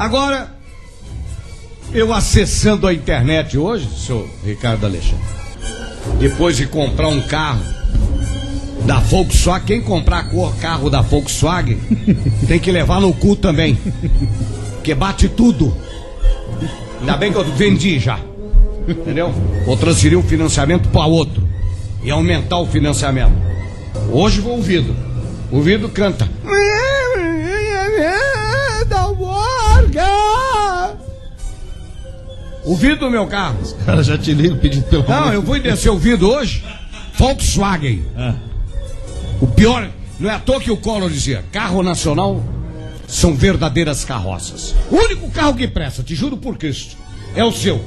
Agora, eu acessando a internet hoje, senhor Ricardo Alexandre, depois de comprar um carro da Volkswagen, quem comprar cor carro da Volkswagen tem que levar no cu também. Porque bate tudo. Ainda bem que eu vendi já. Entendeu? Vou transferir o financiamento para outro. E aumentar o financiamento. Hoje vou ouvido. Ouvido canta. Ouvido meu carro. Os caras já te ligam pedindo pelo Não, eu vou descer o vidro hoje. Volkswagen. Ah. O pior, não é à toa que o Collor dizia: carro nacional são verdadeiras carroças. O único carro que presta, te juro por Cristo, é o seu.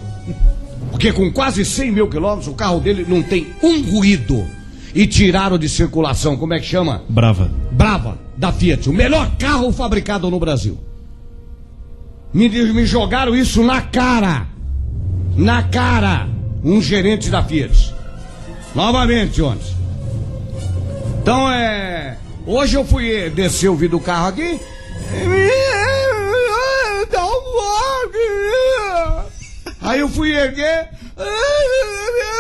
Porque com quase 100 mil quilômetros, o carro dele não tem um ruído. E tiraram de circulação, como é que chama? Brava. Brava, da Fiat. O melhor carro fabricado no Brasil. Me, me jogaram isso na cara. Na cara. Um gerente da Fiat. Novamente, ontem. Então é. Hoje eu fui descer o vidro do carro aqui. Dá um. Aí eu fui erguer.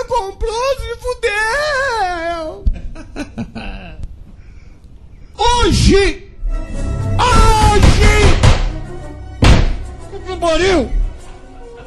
Comprou, se fudeu. Hoje! Hoje! Pariu!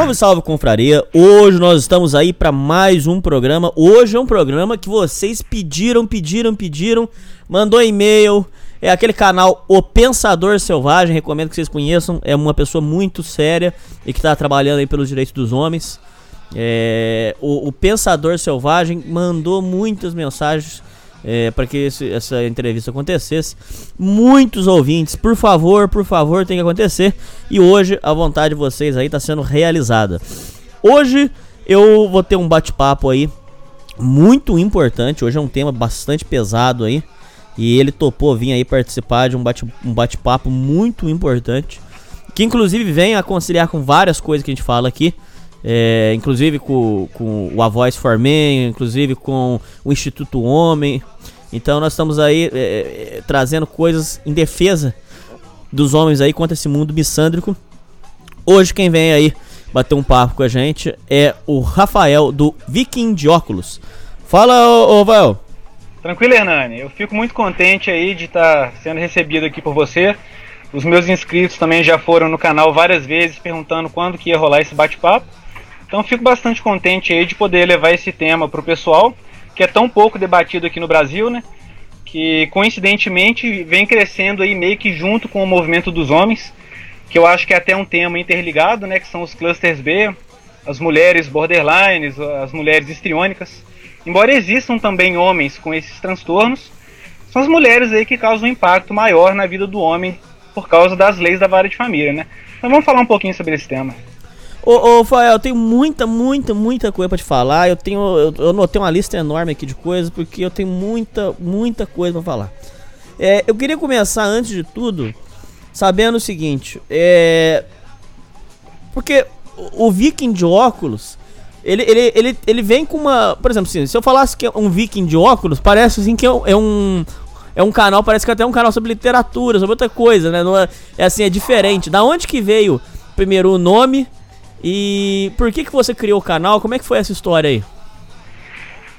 Salve, salve, confraria. Hoje nós estamos aí para mais um programa. Hoje é um programa que vocês pediram, pediram, pediram, mandou e-mail. É aquele canal O Pensador Selvagem, recomendo que vocês conheçam. É uma pessoa muito séria e que está trabalhando aí pelos direitos dos homens. É, o, o Pensador Selvagem mandou muitas mensagens é, para que esse- essa entrevista acontecesse. Muitos ouvintes, por favor, por favor, tem que acontecer. E hoje a vontade de vocês aí está sendo realizada. Hoje eu vou ter um bate-papo aí muito importante. Hoje é um tema bastante pesado aí. E ele topou vir aí participar de um bate- um bate-papo muito importante. Que inclusive vem a conciliar com várias coisas que a gente fala aqui. É, inclusive com, com o A Voice for Men, inclusive com o Instituto Homem. Então nós estamos aí é, é, trazendo coisas em defesa dos homens aí contra esse mundo missândrico. Hoje quem vem aí bater um papo com a gente é o Rafael do Viking de Óculos. Fala, Rafael. Tranquilo, Hernani. Eu fico muito contente aí de estar sendo recebido aqui por você. Os meus inscritos também já foram no canal várias vezes perguntando quando que ia rolar esse bate-papo. Então fico bastante contente aí de poder levar esse tema para o pessoal, que é tão pouco debatido aqui no Brasil, né? Que coincidentemente vem crescendo aí meio que junto com o movimento dos homens, que eu acho que é até um tema interligado, né? Que são os clusters B, as mulheres borderlines, as mulheres histriônicas. Embora existam também homens com esses transtornos, são as mulheres aí que causam um impacto maior na vida do homem por causa das leis da vara de família, né? Mas vamos falar um pouquinho sobre esse tema. Ô, ô eu tenho muita, muita, muita coisa pra te falar. Eu tenho. Eu, anotei uma lista enorme aqui de coisas, porque eu tenho muita, muita coisa pra falar. É, eu queria começar, antes de tudo, sabendo o seguinte. É. Porque o, Viking de óculos. Ele, ele, ele, ele vem com uma. Por exemplo, assim, se eu falasse que é um Viking de óculos, parece assim que é um. É um é um canal, parece que até é um canal sobre literatura, sobre outra coisa, né? Não é, é assim, é diferente. Da onde que veio primeiro o nome e por que que você criou o canal? Como é que foi essa história aí?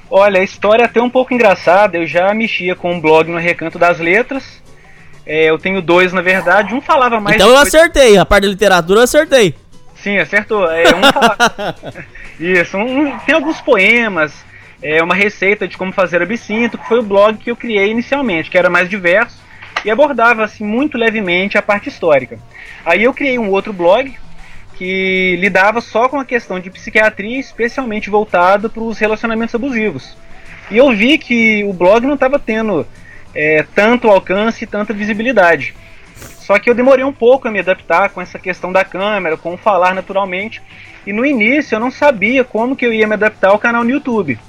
Olha, a história é até um pouco engraçada. Eu já mexia com um blog no Recanto das Letras. É, eu tenho dois, na verdade. Um falava mais. Então eu acertei, a parte da literatura eu acertei. Sim, acertou. É, um falava... Isso, um... tem alguns poemas, é, uma receita de como fazer absinto, que foi o blog que eu criei inicialmente, que era mais diverso e abordava assim muito levemente a parte histórica. Aí eu criei um outro blog que lidava só com a questão de psiquiatria, especialmente voltado para os relacionamentos abusivos. E eu vi que o blog não estava tendo é, tanto alcance e tanta visibilidade. Só que eu demorei um pouco a me adaptar com essa questão da câmera, com falar naturalmente. E no início eu não sabia como que eu ia me adaptar ao canal no YouTube.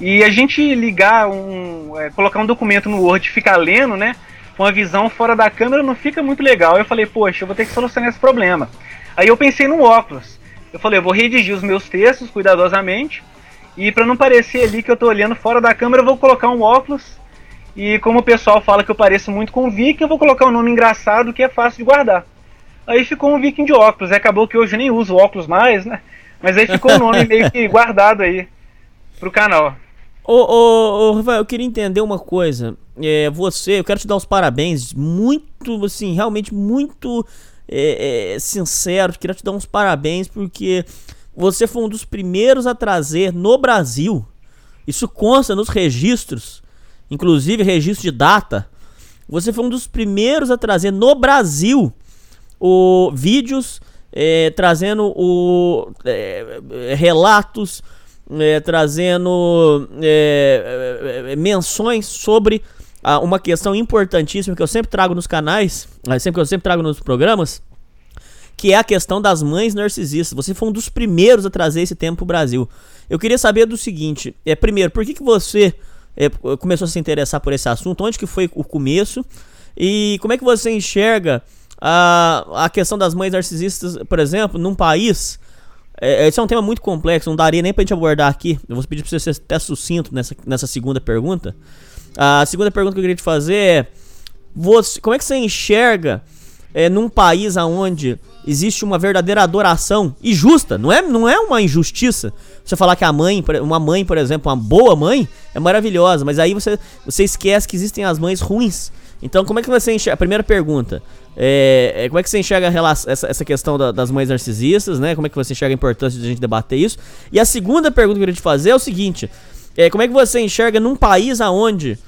E a gente ligar um. É, colocar um documento no Word e ficar lendo, né? Com a visão fora da câmera não fica muito legal. Eu falei, poxa, eu vou ter que solucionar esse problema. Aí eu pensei no óculos. Eu falei, eu vou redigir os meus textos cuidadosamente. E para não parecer ali que eu tô olhando fora da câmera, eu vou colocar um óculos. E como o pessoal fala que eu pareço muito com o Viking, eu vou colocar um nome engraçado que é fácil de guardar. Aí ficou um Viking de óculos. Acabou que hoje eu nem uso óculos mais, né? Mas aí ficou o nome meio que guardado aí pro canal. Ô, ô, ô, Rafael, eu queria entender uma coisa. É, você, eu quero te dar os parabéns. Muito, assim, realmente muito é, é, sincero. Queria te dar uns parabéns porque você foi um dos primeiros a trazer no Brasil. Isso consta nos registros, inclusive registro de data. Você foi um dos primeiros a trazer no Brasil o vídeos é, trazendo o é, relatos é, trazendo é, é, menções sobre ah, uma questão importantíssima que eu sempre trago nos canais, ah, sempre que eu sempre trago nos programas, que é a questão das mães narcisistas. Você foi um dos primeiros a trazer esse tema para o Brasil. Eu queria saber do seguinte: é primeiro, por que, que você é, começou a se interessar por esse assunto? Onde que foi o começo? E como é que você enxerga a, a questão das mães narcisistas, por exemplo, num país é, esse é um tema muito complexo, não daria nem pra gente abordar aqui. Eu vou pedir pra você ser até sucinto nessa, nessa segunda pergunta. A segunda pergunta que eu queria te fazer é: você, como é que você enxerga é, num país onde existe uma verdadeira adoração e justa? Não é, não é uma injustiça você falar que a mãe, uma mãe, por exemplo, uma boa mãe, é maravilhosa, mas aí você, você esquece que existem as mães ruins. Então, como é que você enxerga? Primeira pergunta: é, como é que você enxerga relação, essa, essa questão da, das mães narcisistas, né? Como é que você enxerga a importância de a gente debater isso? E a segunda pergunta que eu queria te fazer é o seguinte: é, como é que você enxerga num país aonde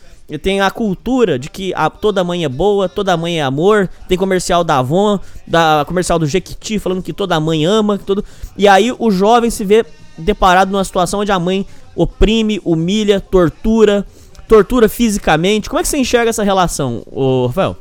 tem a cultura de que a, toda mãe é boa, toda mãe é amor, tem comercial da Avon, da comercial do Jequiti falando que toda mãe ama, todo, e aí o jovem se vê deparado numa situação onde a mãe oprime, humilha, tortura, tortura fisicamente. Como é que você enxerga essa relação, ô Rafael?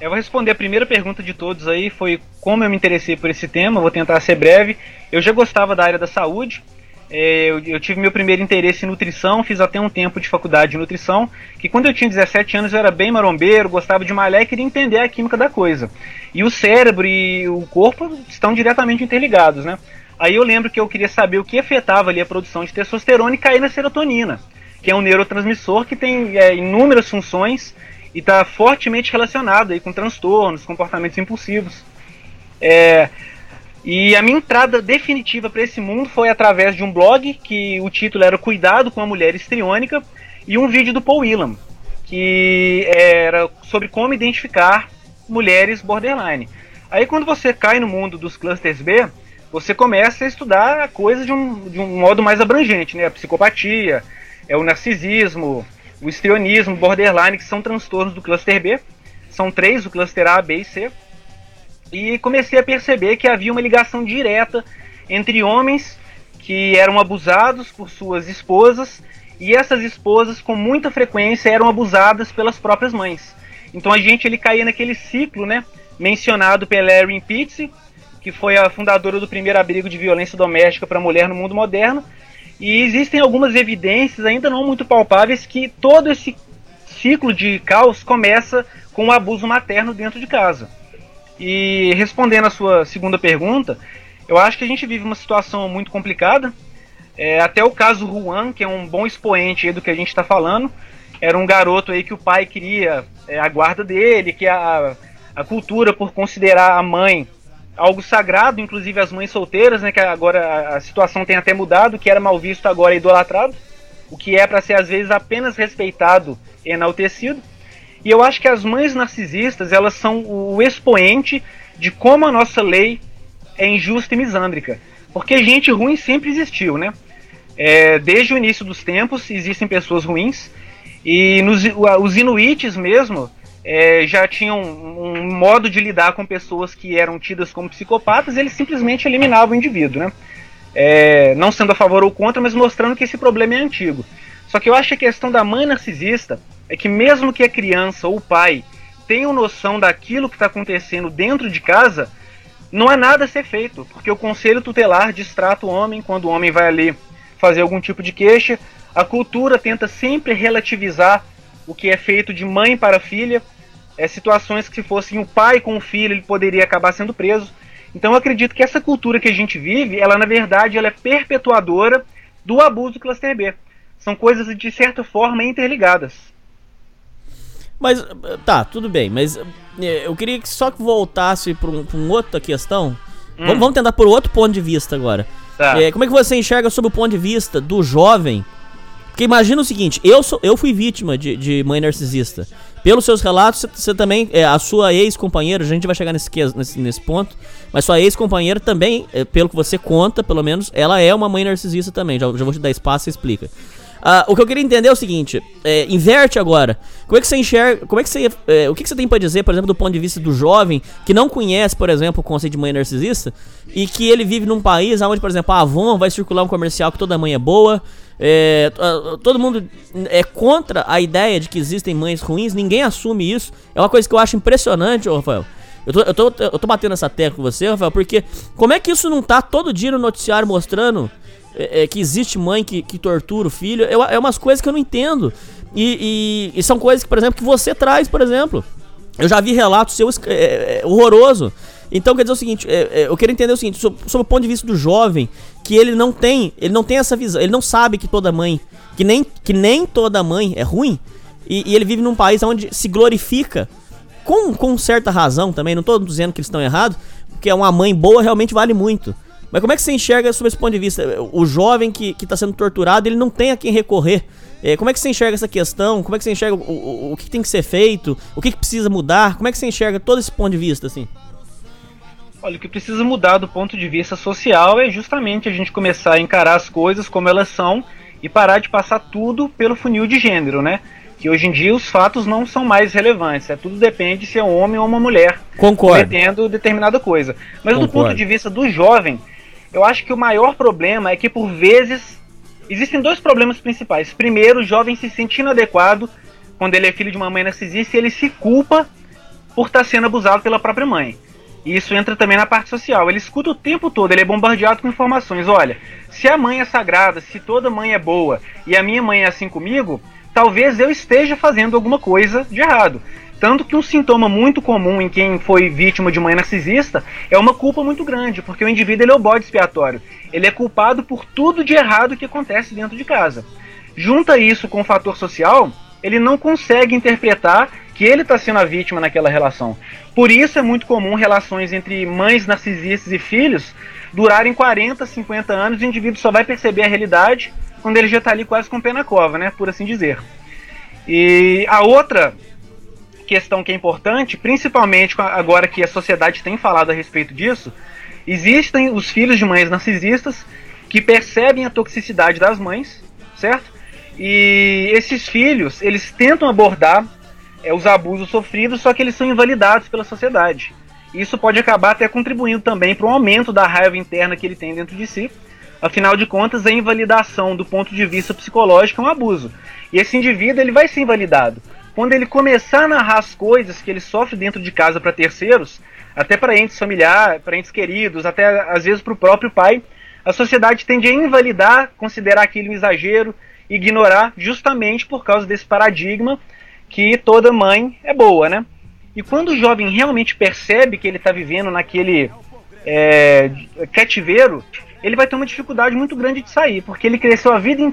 Eu vou responder a primeira pergunta de todos aí, foi como eu me interessei por esse tema, vou tentar ser breve. Eu já gostava da área da saúde, eu, eu, tive meu primeiro interesse em nutrição, fiz até um tempo de faculdade de nutrição, que quando eu tinha 17 anos eu era bem marombeiro, gostava de malhar e queria entender a química da coisa. E o cérebro e o corpo estão diretamente interligados, né? Aí eu lembro que eu queria saber o que afetava ali a produção de testosterona e cair na serotonina, que é um neurotransmissor que tem é, inúmeras funções e está fortemente relacionado aí com transtornos, comportamentos impulsivos. É, e a minha entrada definitiva para esse mundo foi através de um blog que o título era Cuidado com a Mulher Estriônica e um vídeo do Paul Willam, que era sobre como identificar mulheres borderline. Aí quando você cai no mundo dos clusters B, você começa a estudar a coisa de um, de um modo mais abrangente, né? A psicopatia, é o narcisismo, o histrionismo, borderline, que são transtornos do cluster B. São três, o cluster A, B e C. E comecei a perceber que havia uma ligação direta entre homens que eram abusados por suas esposas e essas esposas com muita frequência eram abusadas pelas próprias mães. Então a gente ele caía naquele ciclo, né, mencionado pela Erin Pitts, que foi a fundadora do primeiro abrigo de violência doméstica para mulher no mundo moderno, e existem algumas evidências, ainda não muito palpáveis, que todo esse ciclo de caos começa com o abuso materno dentro de casa. E respondendo a sua segunda pergunta, eu acho que a gente vive uma situação muito complicada. É, até o caso Juan, que é um bom expoente do que a gente está falando, era um garoto aí que o pai queria é, a guarda dele, que a, a cultura por considerar a mãe algo sagrado, inclusive as mães solteiras, né, que agora a situação tem até mudado, que era mal visto agora é idolatrado. o que é para ser às vezes apenas respeitado e enaltecido. E eu acho que as mães narcisistas, elas são o expoente de como a nossa lei é injusta e misândrica. Porque gente ruim sempre existiu, né? É, desde o início dos tempos existem pessoas ruins e nos, os inuites mesmo é, já tinham um, modo de lidar com pessoas que eram tidas como psicopatas, eles simplesmente eliminavam o indivíduo, né? É, não sendo a favor ou contra, mas mostrando que esse problema é antigo. Só que eu acho que a questão da mãe narcisista é que mesmo que a criança ou o pai tenham noção daquilo que está acontecendo dentro de casa, não há nada a ser feito, porque o conselho tutelar distrata o homem quando o homem vai ali fazer algum tipo de queixa. A cultura tenta sempre relativizar o que é feito de mãe para filha. É, situações que se fossem o pai com o filho, ele poderia acabar sendo preso. Então eu acredito que essa cultura que a gente vive, ela na verdade ela é perpetuadora do abuso cluster B. São coisas de certa forma interligadas. Mas tá, tudo bem, mas é, eu queria que só que voltasse para um, uma outra questão. Hum. Vamos, vamos tentar por outro ponto de vista agora. Tá. É, como é que você enxerga sob o ponto de vista do jovem? Porque imagina o seguinte, eu, sou, eu fui vítima de, de mãe narcisista. Pelos seus relatos, você também, é, a sua ex-companheira, a gente vai chegar nesse, nesse, nesse ponto, mas sua ex-companheira também, é, pelo que você conta, pelo menos, ela é uma mãe narcisista também. Já, já vou te dar espaço e explica. Uh, o que eu queria entender é o seguinte: é, inverte agora. Como é que você enxerga. Como é que você. É, o que, você tem para dizer, por exemplo, do ponto de vista do jovem que não conhece, por exemplo, o conceito de mãe narcisista e que ele vive num país onde, por exemplo, a Avon vai circular um comercial que toda mãe é boa. É, todo mundo é contra a ideia de que existem mães ruins, ninguém assume isso. É uma coisa que eu acho impressionante, Rafael. Eu tô, eu, tô, eu tô batendo essa tecla com você, Rafael, porque como é que isso não tá todo dia no noticiário mostrando é, é, que existe mãe que, que tortura o filho, é, é umas coisas que eu não entendo. E, e, e, são coisas que, por exemplo, que você traz, por exemplo. Eu já vi relatos seus é, é, é horroroso. Então quer dizer o seguinte, eu quero entender o seguinte, sob, sob, o ponto de vista do jovem, que ele não tem, ele não tem essa visão, ele não sabe que toda mãe, que nem, que nem toda mãe é ruim, e, e ele vive num país onde se glorifica, com, com certa razão também, não estou dizendo que eles estão errados, porque uma mãe boa realmente vale muito. Mas como é que você enxerga sob esse ponto de vista? O jovem que está sendo torturado, ele não tem a quem recorrer. É, como é que você enxerga essa questão? Como é que você enxerga o, o, o que tem que ser feito? O que, que precisa mudar? Como é que você enxerga todo esse ponto de vista, assim? Olha, o que precisa mudar do ponto de vista social é justamente a gente começar a encarar as coisas como elas são e parar de passar tudo pelo funil de gênero, né? Que hoje em dia os fatos não são mais relevantes, é tudo depende se é um homem ou uma mulher Concordo. cometendo determinada coisa. Mas Concordo. do ponto de vista do jovem, eu acho que o maior problema é que por vezes existem dois problemas principais. Primeiro, o jovem se sentindo adequado quando ele é filho de uma mãe narcisista, ele se culpa por estar sendo abusado pela própria mãe. E isso entra também na parte social. Ele escuta o tempo todo, ele é bombardeado com informações. Olha, se a mãe é sagrada, se toda mãe é boa e a minha mãe é assim comigo, talvez eu esteja fazendo alguma coisa de errado. Tanto que um sintoma muito comum em quem foi vítima de mãe narcisista é uma culpa muito grande, porque o indivíduo ele é o bode expiatório. Ele é culpado por tudo de errado que acontece dentro de casa. Junta isso com o fator social, ele não consegue interpretar que ele está sendo a vítima naquela relação. Por isso é muito comum relações entre mães narcisistas e filhos durarem 40, 50 anos e o indivíduo só vai perceber a realidade quando ele já está ali quase com pé na cova, né, por assim dizer. E a outra questão que é importante, principalmente agora que a sociedade tem falado a respeito disso, existem os filhos de mães narcisistas que percebem a toxicidade das mães, certo? E esses filhos, eles tentam abordar é, os abusos sofridos, só que eles são invalidados pela sociedade. Isso pode acabar até contribuindo também para um aumento da raiva interna que ele tem dentro de si. Afinal de contas, a invalidação do ponto de vista psicológico é um abuso. E esse indivíduo ele vai ser invalidado quando ele começar a narrar as coisas que ele sofre dentro de casa para terceiros, até para entes familiares, para entes queridos, até às vezes para o próprio pai, a sociedade tende a invalidar, considerar aquilo um exagero, ignorar, justamente por causa desse paradigma que toda mãe é boa, né? E quando o jovem realmente percebe que ele está vivendo naquele é, cativeiro, ele vai ter uma dificuldade muito grande de sair, porque ele cresceu a vida,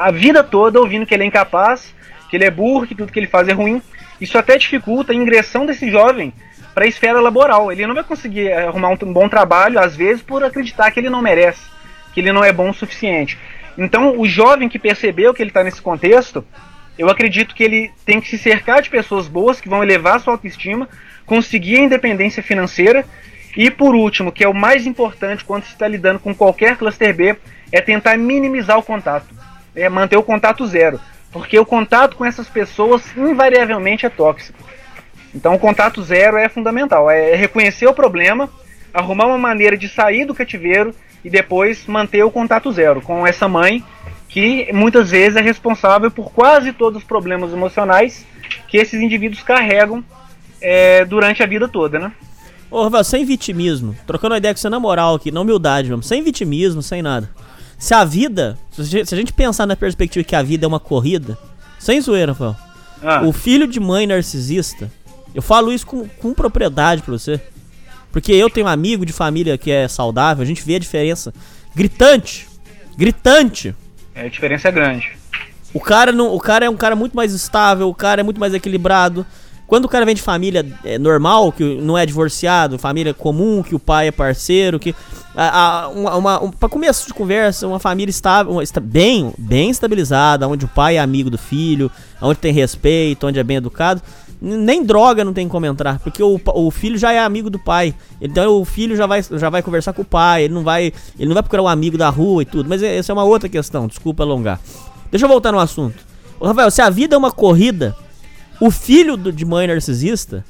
a vida toda ouvindo que ele é incapaz, que ele é burro, que tudo que ele faz é ruim. Isso até dificulta a ingressão desse jovem para a esfera laboral. Ele não vai conseguir arrumar um bom trabalho, às vezes, por acreditar que ele não merece, que ele não é bom o suficiente. Então, o jovem que percebeu que ele está nesse contexto, eu acredito que ele tem que se cercar de pessoas boas que vão elevar sua autoestima, conseguir a independência financeira e, por último, que é o mais importante quando se está lidando com qualquer cluster B, é tentar minimizar o contato, é manter o contato zero, porque o contato com essas pessoas invariavelmente é tóxico. Então, o contato zero é fundamental, é reconhecer o problema, arrumar uma maneira de sair do cativeiro e depois manter o contato zero com essa mãe que muitas vezes é responsável por quase todos os problemas emocionais que esses indivíduos carregam é, durante a vida toda, né? Ô, sem vitimismo, trocando uma ideia com você na moral aqui, na humildade, vamos, sem vitimismo, sem nada. Se a vida, se a gente pensar na perspectiva que a vida é uma corrida, sem zoeira, Rafael, ah. o filho de mãe narcisista, eu falo isso com, com propriedade pra você, porque eu tenho um amigo de família que é saudável, a gente vê a diferença gritante, gritante. É, a diferença é grande. O cara, não, o cara é um cara muito mais estável, o cara é muito mais equilibrado. Quando o cara vem de família é, normal, que não é divorciado, família comum, que o pai é parceiro, que. A, uma, uma, um, pra começo de conversa, uma família estável, uma, bem, bem estabilizada, onde o pai é amigo do filho, onde tem respeito, onde é bem educado. Nem droga não tem como entrar, porque o, o filho já é amigo do pai. Então o filho já vai, já vai conversar com o pai, ele não vai, ele não vai procurar um amigo da rua e tudo. Mas essa é uma outra questão, desculpa alongar. Deixa eu voltar no assunto. Ô, Rafael, se a vida é uma corrida, o filho do, de mãe narcisista,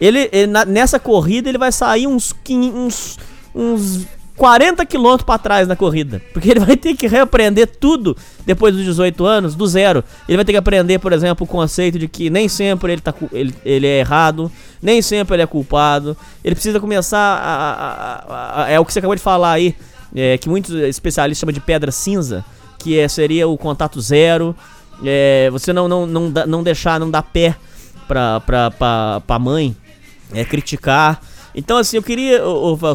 ele, ele na, nessa corrida ele vai sair uns, uns, uns 40 quilômetros para trás na corrida. Porque ele vai ter que reaprender tudo depois dos 18 anos, do zero. Ele vai ter que aprender, por exemplo, o conceito de que nem sempre ele, tá, ele, ele é errado, nem sempre ele é culpado. Ele precisa começar a. a, a, a é o que você acabou de falar aí, é, que muitos especialistas chamam de pedra cinza, que é, seria o contato zero. É, você não, não, não, não deixar, não dar pé pra, pra, pra, pra mãe é, criticar. Então, assim, eu queria,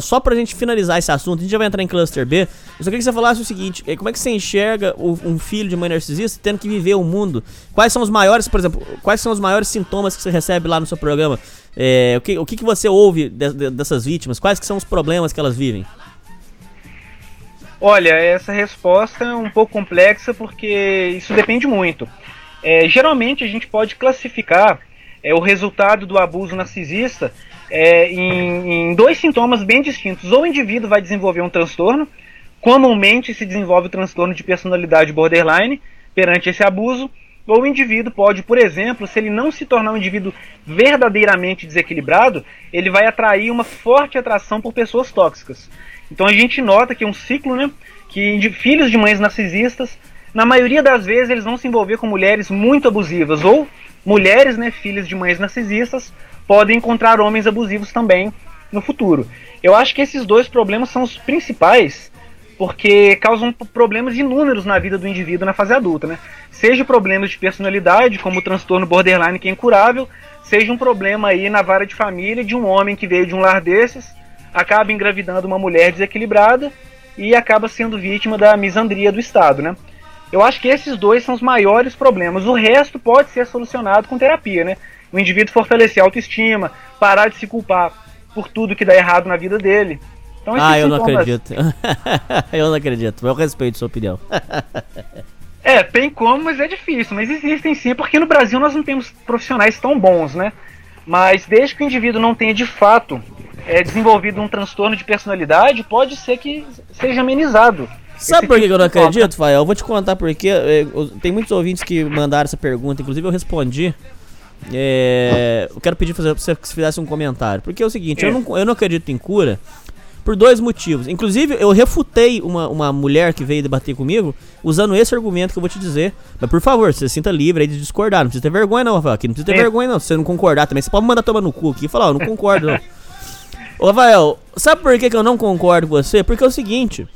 só pra gente finalizar esse assunto, a gente já vai entrar em Cluster B, eu só queria que você falasse o seguinte, é, como é que você enxerga um filho de mãe narcisista tendo que viver o mundo? Quais são os maiores, por exemplo, quais são os maiores sintomas que você recebe lá no seu programa? É, o que, o que, que você ouve de, de, dessas vítimas? Quais que são os problemas que elas vivem? Olha, essa resposta é um pouco complexa porque isso depende muito. É, geralmente a gente pode classificar é, o resultado do abuso narcisista é, em, em, dois sintomas bem distintos. Ou o indivíduo vai desenvolver um transtorno, comumente se desenvolve o transtorno de personalidade borderline perante esse abuso, ou o indivíduo pode, por exemplo, se ele não se tornar um indivíduo verdadeiramente desequilibrado, ele vai atrair uma forte atração por pessoas tóxicas. Então a gente nota que é um ciclo, né? Que de filhos de mães narcisistas, na maioria das vezes eles vão se envolver com mulheres muito abusivas ou mulheres, né, filhas de mães narcisistas, podem encontrar homens abusivos também no futuro. Eu acho que esses dois problemas são os principais porque causam problemas inúmeros na vida do indivíduo na fase adulta, né? Seja problemas de personalidade, como o transtorno borderline que é incurável, seja um problema aí na vara de família de um homem que veio de um lar desses acaba engravidando uma mulher desequilibrada e acaba sendo vítima da misandria do Estado, né? Eu acho que esses dois são os maiores problemas. O resto pode ser solucionado com terapia, né? O indivíduo fortalecer a autoestima, parar de se culpar por tudo que dá errado na vida dele. Então, ah, eu não acredito. eu não acredito. Eu respeito sua opinião. é, tem como, mas é difícil. Mas existem sim, porque no Brasil nós não temos profissionais tão bons, né? Mas desde que o indivíduo não tenha de fato é, desenvolvido um transtorno de personalidade, pode ser que seja amenizado. Sabe por que eu não acredito, Fael? Eu vou te contar porque é, tem muitos ouvintes que mandaram essa pergunta, inclusive eu respondi. É, eu quero pedir pra você que você fizesse um comentário. Porque é o seguinte, é. eu, não, eu não acredito em cura por dois motivos. Inclusive, eu refutei uma, uma mulher que veio debater comigo usando esse argumento que eu vou te dizer. Mas por favor, você se sinta livre aí de discordar. Não precisa ter vergonha, não, Rafael. Aqui não precisa ter é. vergonha, não. Se você não concordar também, você pode mandar tomar no cu aqui e falar, ó, oh, não concordo, não. Ô, Rafael, sabe por que, que eu não concordo com você? Porque é o seguinte.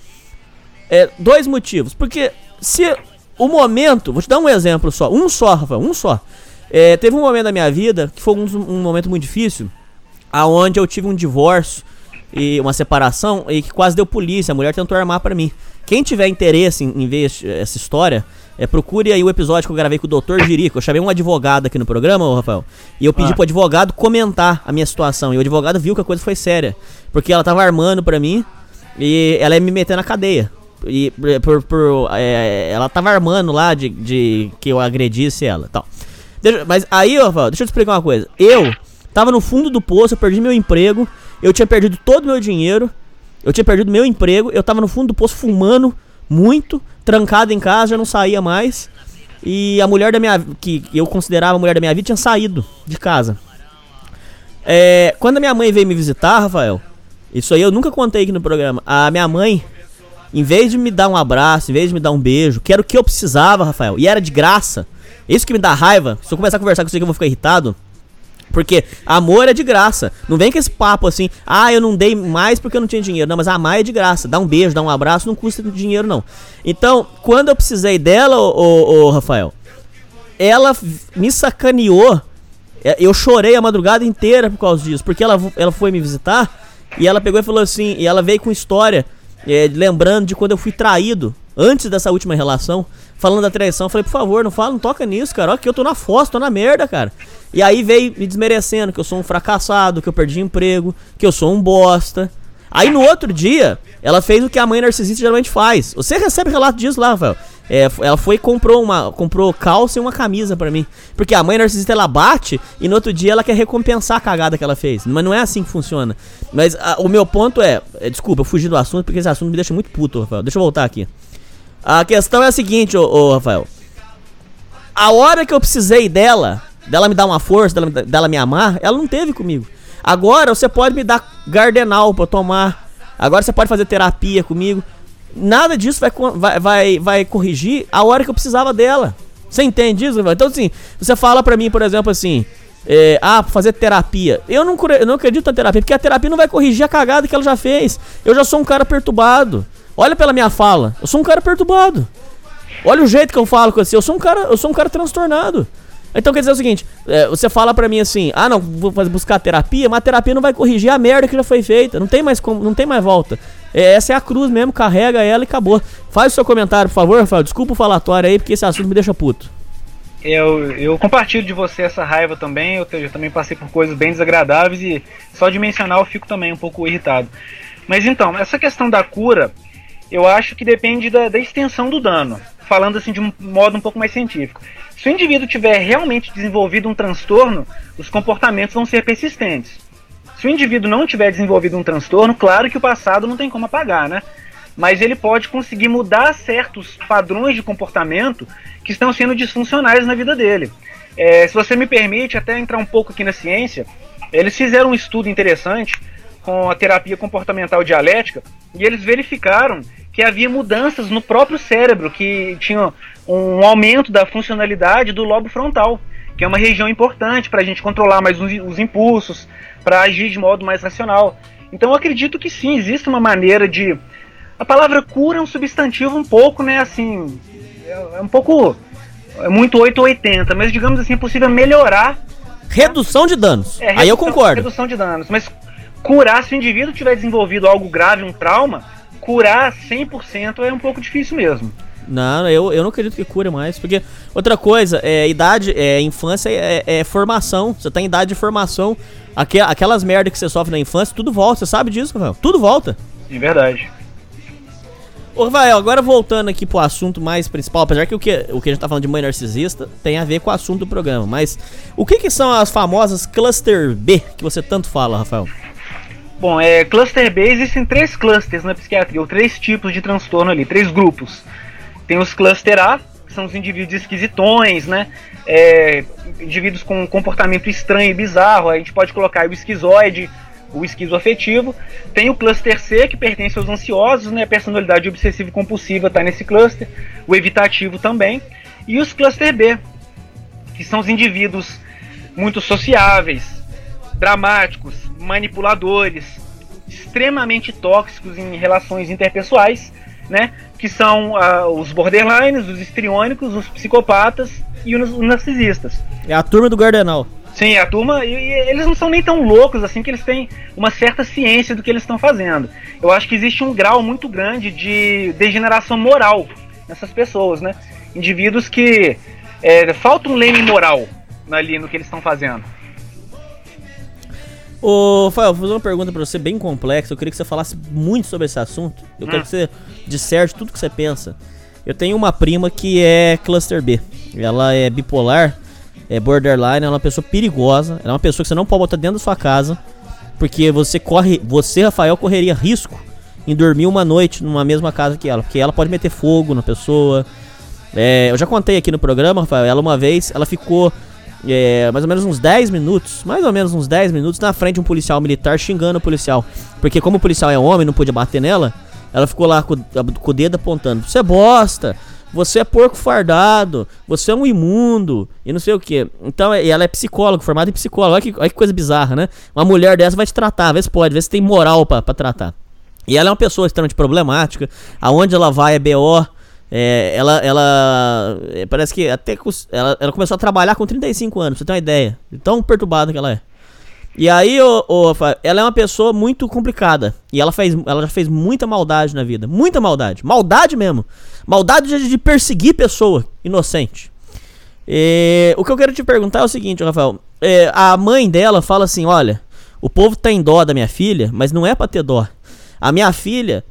É, dois motivos. Porque se o momento. Vou te dar um exemplo só. Um só, Rafael, um só. É, teve um momento da minha vida que foi um, um momento muito difícil. aonde eu tive um divórcio e uma separação e que quase deu polícia. A mulher tentou armar para mim. Quem tiver interesse em, em ver essa história, é, procure aí o episódio que eu gravei com o Dr. Jirico. Eu chamei um advogado aqui no programa, ô Rafael. E eu pedi ah. pro advogado comentar a minha situação. E o advogado viu que a coisa foi séria. Porque ela tava armando pra mim e ela ia me meter na cadeia. E, por, por, é, ela tava armando lá de, de que eu agredisse ela tal. Deixa- mas aí, Rafael, deixa eu te explicar uma coisa. Eu tava no fundo do poço, eu perdi meu emprego, eu tinha perdido todo o meu dinheiro, eu tinha perdido meu emprego, eu tava no fundo do poço fumando muito, trancado em casa, já não saía mais. E a mulher da minha que eu considerava a mulher da minha vida tinha saído de casa. É, quando a minha mãe veio me visitar, Rafael, isso aí eu nunca contei aqui no programa. A minha mãe, em vez de me dar um abraço, em vez de me dar um beijo, que era o que eu precisava, Rafael, e era de graça. Isso que me dá raiva. Se eu começar a conversar com você, que eu vou ficar irritado. Porque amor é de graça. Não vem com esse papo assim, ah, eu não dei mais porque eu não tinha dinheiro. Não, mas amar é de graça. Dar um beijo, dar um abraço não custa dinheiro, não. Então, quando eu precisei dela, ô, ô, ô, Rafael, ela me sacaneou. É, Eu chorei a madrugada inteira por causa disso. Porque ela, ela foi me visitar e ela pegou e falou assim, e ela veio com história, é, lembrando de quando eu fui traído, antes dessa última relação, falando da traição. Eu falei, por favor, não fala, não toca nisso, cara. Ó, que eu tô na fossa, tô na merda, cara. E aí veio me desmerecendo que eu sou um fracassado, que eu perdi emprego, que eu sou um bosta. Aí no outro dia, ela fez o que a mãe narcisista geralmente faz. Você recebe relato disso lá, Rafael. É, ela foi e comprou uma comprou calça e uma camisa pra mim. Porque a mãe narcisista ela bate e no outro dia ela quer recompensar a cagada que ela fez. Mas não é assim que funciona. Mas a- o meu ponto é, é, desculpa, eu fugi do assunto porque esse assunto me deixa muito puto, Rafael. Deixa eu voltar aqui. A questão é a seguinte, ô, ô, Rafael. A hora que eu precisei dela, dela me dar uma força, dela, me- dela me amar, ela não teve comigo. Agora você pode me dar gardenal pra tomar. Agora você pode fazer terapia comigo. Nada disso vai, vai, vai, vai corrigir a hora que eu precisava dela. Você entende isso? Então, assim, você fala pra mim, por exemplo, assim. é, ah, fazer terapia. Eu não, eu não acredito na terapia, porque a terapia não vai corrigir a cagada que ela já fez. Eu já sou um cara perturbado. Olha pela minha fala. Eu sou um cara perturbado. Olha o jeito que eu falo com você. Eu sou um cara, eu sou um cara transtornado. Então quer dizer o seguinte, é, você fala pra mim assim, ah não, vou buscar terapia, mas a terapia não vai corrigir a merda que já foi feita. Não tem mais como, não tem mais volta. É, essa é a cruz mesmo, carrega ela e acabou. Faz o seu comentário, por favor, Rafael. Desculpa o falatório aí, porque esse assunto me deixa puto. Eu, eu compartilho de você essa raiva também. Eu, eu também passei por coisas bem desagradáveis e só de mencionar eu fico também um pouco irritado. Mas então, essa questão da cura, eu acho que depende da, da extensão do dano. Falando assim de um modo um pouco mais científico. Se o indivíduo tiver realmente desenvolvido um transtorno, os comportamentos vão ser persistentes. Se o indivíduo não tiver desenvolvido um transtorno, claro que o passado não tem como apagar, né? Mas ele pode conseguir mudar certos padrões de comportamento que estão sendo disfuncionais na vida dele. É, se você me permite até entrar um pouco aqui na ciência, eles fizeram um estudo interessante com a terapia comportamental dialética e eles verificaram que havia mudanças no próprio cérebro que tinham um aumento da funcionalidade do lobo frontal, que é uma região importante para a gente controlar mais os impulsos, para agir de modo mais racional. Então eu acredito que sim, existe uma maneira de. A palavra cura é um substantivo um pouco, né, assim. É, é um pouco. É muito 8 ou 80, mas digamos assim, é possível melhorar Redução de danos. é, aí eu redução- concordo. Redução de danos. Mas curar, se o indivíduo tiver desenvolvido algo grave, um trauma, curar 100% é um pouco difícil mesmo. Não, eu, eu não acredito que cure mais. Porque, outra coisa, é idade, é infância é, é formação. Você tá em idade de formação. Aque- aquelas merdas que você sofre na infância, tudo volta. Você sabe disso, Rafael? Tudo volta. É verdade. Ô, Rafael, agora voltando aqui pro assunto mais principal, apesar que o que, o que a gente tá falando de mãe narcisista tem a ver com o assunto do programa, mas o que que são as famosas cluster B que você tanto fala, Rafael? Bom, é, cluster B existem três clusters na psiquiatria, ou três tipos de transtorno ali, três grupos. Tem os cluster A, que são os indivíduos esquisitões, né? É, indivíduos com comportamento estranho e bizarro, a gente pode colocar o esquizoide, o esquizoafetivo. Tem o cluster C, que pertence aos ansiosos, né? A personalidade obsessiva e compulsiva está nesse cluster, o evitativo também. E os cluster B, que são os indivíduos muito sociáveis, dramáticos, manipuladores, extremamente tóxicos em relações interpessoais, né? Que são ah, os borderlines, os histriônicos, os psicopatas e os narcisistas. É a turma do Gardenal. Sim, a turma, e, e eles não são nem tão loucos assim que eles têm uma certa ciência do que eles estão fazendo. Eu acho que existe um grau muito grande de degeneração moral nessas pessoas, né? Indivíduos que é, falta um leme moral ali no que eles estão fazendo. Ô, Fael, vou fazer uma pergunta pra você bem complexa. Eu queria que você falasse muito sobre esse assunto. Eu quero que você disserte tudo que você pensa. Eu tenho uma prima que é cluster B. Ela é bipolar, é borderline, ela é uma pessoa perigosa. Ela é uma pessoa que você não pode botar dentro da sua casa. Porque você corre. Você, Rafael, correria risco em dormir uma noite numa mesma casa que ela. Porque ela pode meter fogo na pessoa. É, eu já contei aqui no programa, Rafael, ela uma vez, ela ficou é, mais ou menos uns 10 minutos, mais ou menos uns 10 minutos na frente de um policial militar xingando o policial. Porque como o policial é homem, não podia bater nela, ela ficou lá com, com o dedo apontando. Você é bosta, você é porco fardado, você é um imundo, e não sei o que. Então, e ela é psicóloga, formada em psicóloga. Olha que, olha que coisa bizarra, né? Uma mulher dessa vai te tratar, vê se pode, vê se tem moral pra tratar. E ela é uma pessoa extremamente problemática, aonde ela vai é BO, é, ela, ela é, parece que até ela, ela começou a trabalhar com 35 anos, pra você ter uma ideia. De tão perturbada que ela é. E aí, o, o, ela é uma pessoa muito complicada. E ela, fez, ela já fez muita maldade na vida. Muita maldade. Maldade mesmo. Maldade de, de perseguir pessoa inocente. O que eu quero te perguntar é o seguinte, Rafael. É, a mãe dela fala assim: olha, o povo tem dó da minha filha, mas não é pra ter dó. A minha filha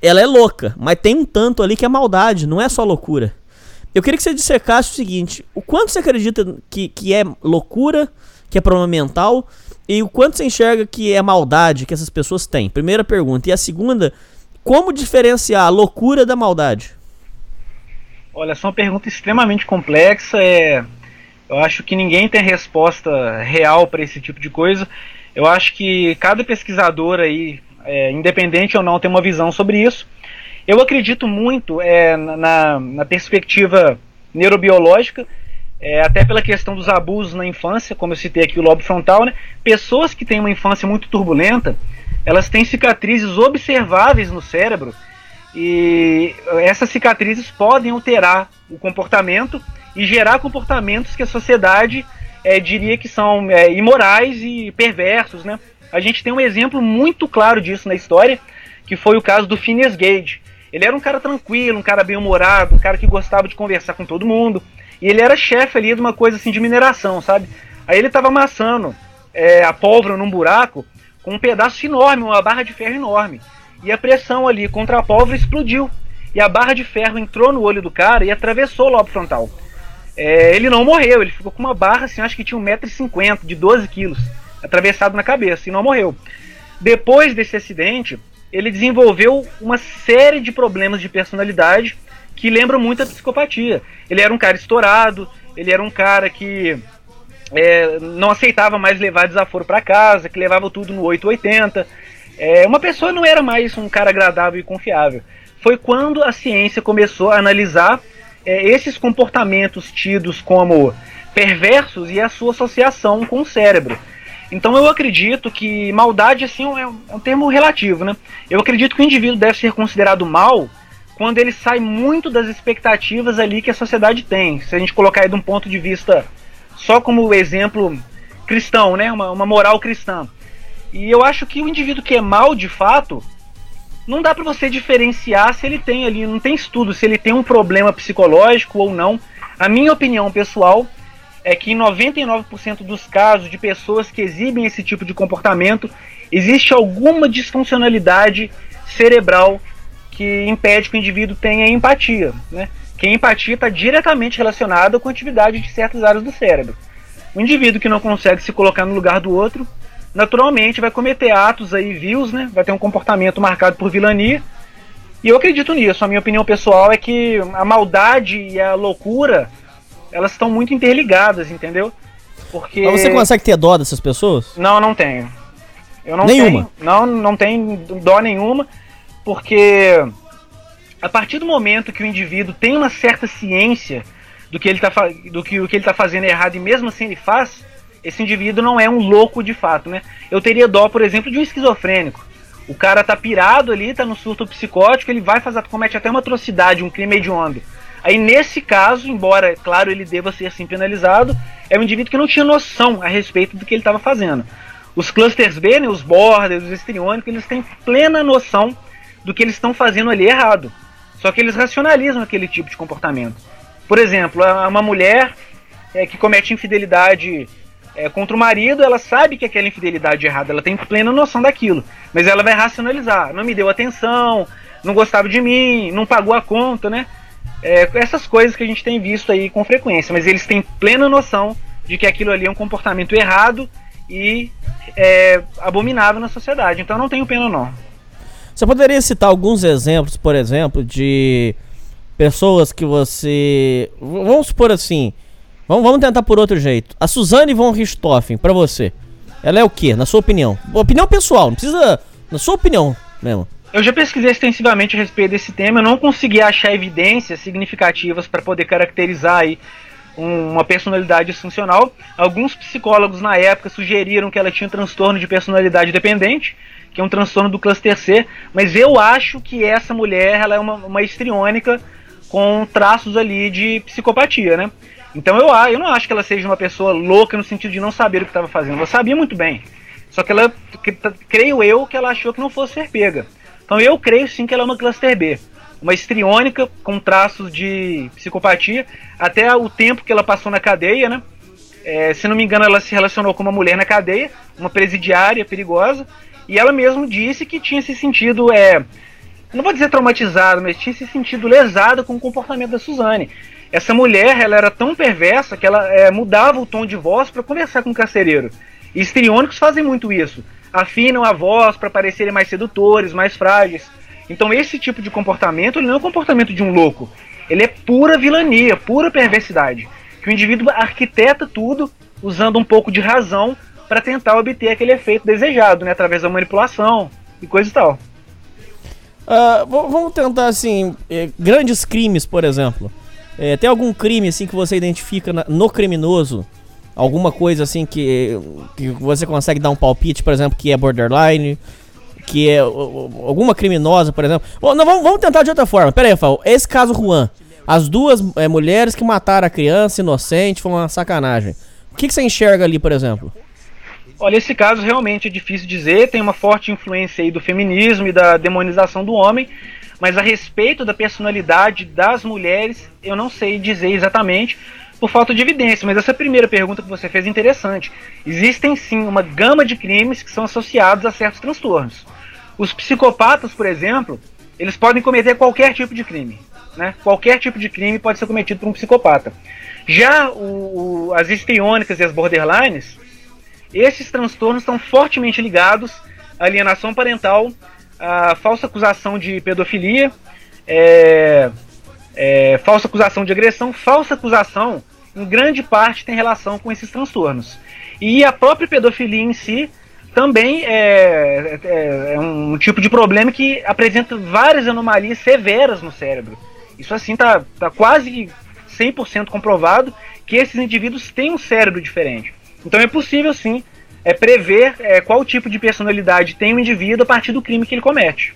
ela é louca, mas tem um tanto ali que é maldade, não é só loucura. Eu queria que você dissecasse o seguinte: o quanto você acredita que, que é loucura, que é problema mental, e o quanto você enxerga que é maldade que essas pessoas têm? Primeira pergunta. E a segunda, como diferenciar a loucura da maldade? Olha, essa é uma pergunta extremamente complexa. É... Eu acho que ninguém tem resposta real para esse tipo de coisa. Eu acho que cada pesquisador aí é, independente ou não, tem uma visão sobre isso. Eu acredito muito é, na, na perspectiva neurobiológica, é, até pela questão dos abusos na infância, como eu citei aqui o lobo frontal, né? Pessoas que têm uma infância muito turbulenta, elas têm cicatrizes observáveis no cérebro e essas cicatrizes podem alterar o comportamento e gerar comportamentos que a sociedade é, diria que são é, imorais e perversos, né? A gente tem um exemplo muito claro disso na história, que foi o caso do Phineas Gage. Ele era um cara tranquilo, um cara bem-humorado, um cara que gostava de conversar com todo mundo. E ele era chefe ali de uma coisa assim de mineração, sabe? Aí ele estava amassando é, a pólvora num buraco com um pedaço enorme, uma barra de ferro enorme. E a pressão ali contra a pólvora explodiu. E a barra de ferro entrou no olho do cara e atravessou o lobo frontal. É, ele não morreu, ele ficou com uma barra assim, acho que tinha 1,50m, de 12 quilos atravessado na cabeça e não morreu. Depois desse acidente, ele desenvolveu uma série de problemas de personalidade que lembram muito a psicopatia. Ele era um cara estourado, ele era um cara que é, não aceitava mais levar desaforo para casa, que levava tudo no 880. É, uma pessoa não era mais um cara agradável e confiável. Foi quando a ciência começou a analisar é, esses comportamentos tidos como perversos e a sua associação com o cérebro. Então eu acredito que maldade assim é um, é um termo relativo, né? Eu acredito que o indivíduo deve ser considerado mal quando ele sai muito das expectativas ali que a sociedade tem. Se a gente colocar aí de um ponto de vista só como exemplo cristão, né? Uma, uma moral cristã. E eu acho que o indivíduo que é mal de fato, não dá para você diferenciar se ele tem ali, não tem estudo se ele tem um problema psicológico ou não. A minha opinião pessoal é que em 99% dos casos de pessoas que exibem esse tipo de comportamento, existe alguma disfuncionalidade cerebral que impede que o indivíduo tenha empatia. Né? Que a empatia está diretamente relacionada com a atividade de certas áreas do cérebro. O indivíduo que não consegue se colocar no lugar do outro, naturalmente vai cometer atos aí vios, né? vai ter um comportamento marcado por vilania. E eu acredito nisso. A minha opinião pessoal é que a maldade e a loucura elas estão muito interligadas, entendeu? Porque. Mas você consegue ter dó dessas pessoas? Não, não tenho. Eu não nenhuma? Tenho, não, não tenho dó nenhuma, porque a partir do momento que o indivíduo tem uma certa ciência do que ele está do que o que ele tá fazendo errado e mesmo assim ele faz, esse indivíduo não é um louco de fato, né? Eu teria dó, por exemplo, de um esquizofrênico. O cara tá pirado ali, tá no surto psicótico, ele vai fazer, comete até uma atrocidade, um crime hediondo. Aí nesse caso, embora, claro, ele deva ser assim penalizado, é um indivíduo que não tinha noção a respeito do que ele estava fazendo. Os clusters B, né, os borders, os estriônicos, eles têm plena noção do que eles estão fazendo ali errado. Só que eles racionalizam aquele tipo de comportamento. Por exemplo, uma mulher é, que comete infidelidade é, contra o marido, ela sabe que aquela infidelidade é errada, ela tem plena noção daquilo, mas ela vai racionalizar. Não me deu atenção, não gostava de mim, não pagou a conta, né? É, essas coisas que a gente tem visto aí com frequência, mas eles têm plena noção de que aquilo ali é um comportamento errado e é, abominável na sociedade. Então não tenho pena não. Você poderia citar alguns exemplos, por exemplo, de pessoas que você. Vamos supor assim. Vamos, vamos tentar por outro jeito. A Suzane von Richthofen, pra você. Ela é o que, na sua opinião? Opinião pessoal, não precisa. Na sua opinião mesmo. Eu já pesquisei extensivamente a respeito desse tema, eu não consegui achar evidências significativas para poder caracterizar aí uma personalidade disfuncional. Alguns psicólogos na época sugeriram que ela tinha um transtorno de personalidade dependente, que é um transtorno do cluster C, mas eu acho que essa mulher ela é uma, uma histriônica com traços ali de psicopatia, né? Então eu, eu não acho que ela seja uma pessoa louca no sentido de não saber o que estava fazendo. Ela sabia muito bem. Só que ela, creio eu, que ela achou que não fosse ser pega. Então eu creio sim que ela é uma cluster B. Uma estriônica com traços de psicopatia. Até o tempo que ela passou na cadeia, né? É, se não me engano, ela se relacionou com uma mulher na cadeia, uma presidiária perigosa. E ela mesma disse que tinha se sentido, é, não vou dizer traumatizada, mas tinha se sentido lesada com o comportamento da Suzane. Essa mulher, ela era tão perversa que ela é, mudava o tom de voz para conversar com o carcereiro. E histriônicos fazem muito isso. Afinam a voz para parecerem mais sedutores, mais frágeis. Então esse tipo de comportamento não é o comportamento de um louco. Ele é pura vilania, pura perversidade. Que o indivíduo arquiteta tudo usando um pouco de razão para tentar obter aquele efeito desejado, né, através da manipulação e coisa e tal. Uh, vamos tentar assim, eh, grandes crimes, por exemplo. É, tem algum crime assim que você identifica na, no criminoso? Alguma coisa assim que, que você consegue dar um palpite, por exemplo, que é borderline? Que é alguma criminosa, por exemplo? Oh, não, vamos, vamos tentar de outra forma. Pera aí, Rafael. Esse caso Juan. As duas é, mulheres que mataram a criança inocente foi uma sacanagem. O que, que você enxerga ali, por exemplo? Olha, esse caso realmente é difícil dizer, tem uma forte influência aí do feminismo e da demonização do homem, mas a respeito da personalidade das mulheres, eu não sei dizer exatamente por falta de evidência, mas essa primeira pergunta que você fez é interessante. Existem sim uma gama de crimes que são associados a certos transtornos. Os psicopatas, por exemplo, eles podem cometer qualquer tipo de crime. Né? Qualquer tipo de crime pode ser cometido por um psicopata. Já o, o, as histriônicas e as borderlines, esses transtornos estão fortemente ligados à alienação parental a falsa acusação de pedofilia, é, é, falsa acusação de agressão, falsa acusação, em grande parte tem relação com esses transtornos. E a própria pedofilia em si também é, é, é um tipo de problema que apresenta várias anomalias severas no cérebro. Isso assim está tá quase 100% comprovado que esses indivíduos têm um cérebro diferente. Então é possível sim é prever é, qual tipo de personalidade tem o indivíduo a partir do crime que ele comete.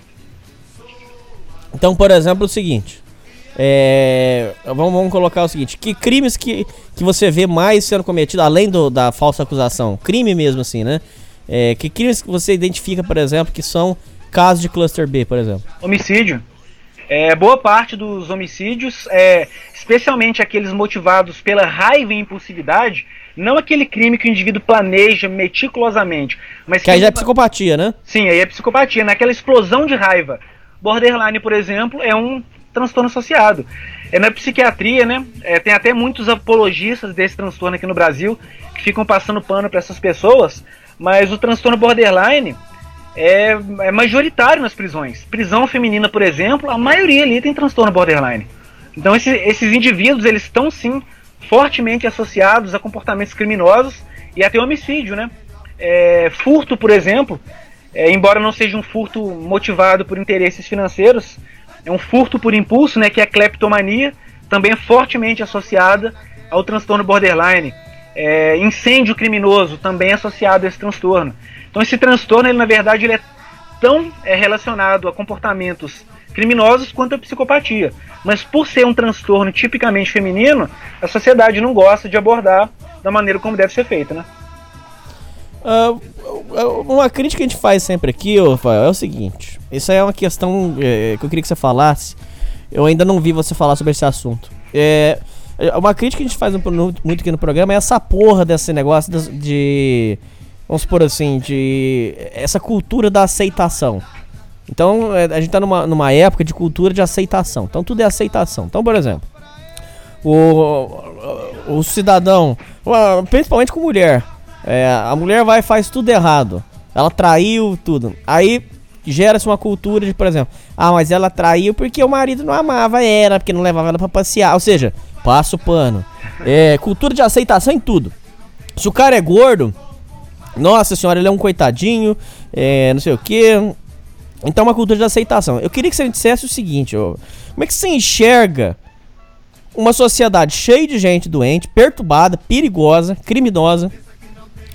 Então, por exemplo, o seguinte. É, vamos, vamos, colocar o seguinte: que crimes que, que você vê mais sendo cometido, além do, da falsa acusação? Crime mesmo, assim, né? É, que crimes que você identifica, por exemplo, que são casos de cluster B, por exemplo? Homicídio. É, boa parte dos homicídios, é, especialmente aqueles motivados pela raiva e impulsividade, não aquele crime que o indivíduo planeja meticulosamente. Mas que aí já é psicopatia, né? Sim, aí é psicopatia, naquela explosão de raiva. Borderline, por exemplo, é um transtorno associado. É na psiquiatria, né? É, tem até muitos apologistas desse transtorno aqui no Brasil que ficam passando pano para essas pessoas, mas o transtorno borderline é, é, majoritário nas prisões. Prisão feminina, por exemplo, a maioria ali tem transtorno borderline. Então esses, esses indivíduos eles estão sim fortemente associados a comportamentos criminosos e até homicídio, né? É, furto, por exemplo, é, embora não seja um furto motivado por interesses financeiros, é um furto por impulso, né? Que é a cleptomania, também fortemente associada ao transtorno borderline. É, incêndio criminoso também associado a esse transtorno. Então esse transtorno, ele na verdade, ele é tão é, relacionado a comportamentos criminosos quanto a psicopatia. Mas por ser um transtorno tipicamente feminino, a sociedade não gosta de abordar da maneira como deve ser feita, né? Uh, uma crítica que a gente faz sempre aqui, Rafael, é o seguinte: isso é uma questão é, que eu queria que você falasse. Eu ainda não vi você falar sobre esse assunto. É, é, Uma crítica que a gente faz muito aqui no programa é essa porra desse negócio das- de. Vamos supor assim, de. Essa cultura da aceitação. Então, é, a gente tá numa, numa época de cultura de aceitação. Então, tudo é aceitação. Então, por exemplo, o, o cidadão, o- principalmente com mulher, é, a mulher vai e faz tudo errado. Ela traiu tudo. Aí gera-se uma cultura de, por exemplo, ah, mas ela traiu porque o marido não amava ela, porque não levava ela pra passear. Ou seja, passa o pano. É, cultura de aceitação em tudo. Se o cara é gordo, nossa senhora, ele é um coitadinho, é, não sei o que. Então, é uma cultura de aceitação. Eu queria que você me dissesse o seguinte: como é que você enxerga uma sociedade cheia de gente doente, perturbada, perigosa, criminosa,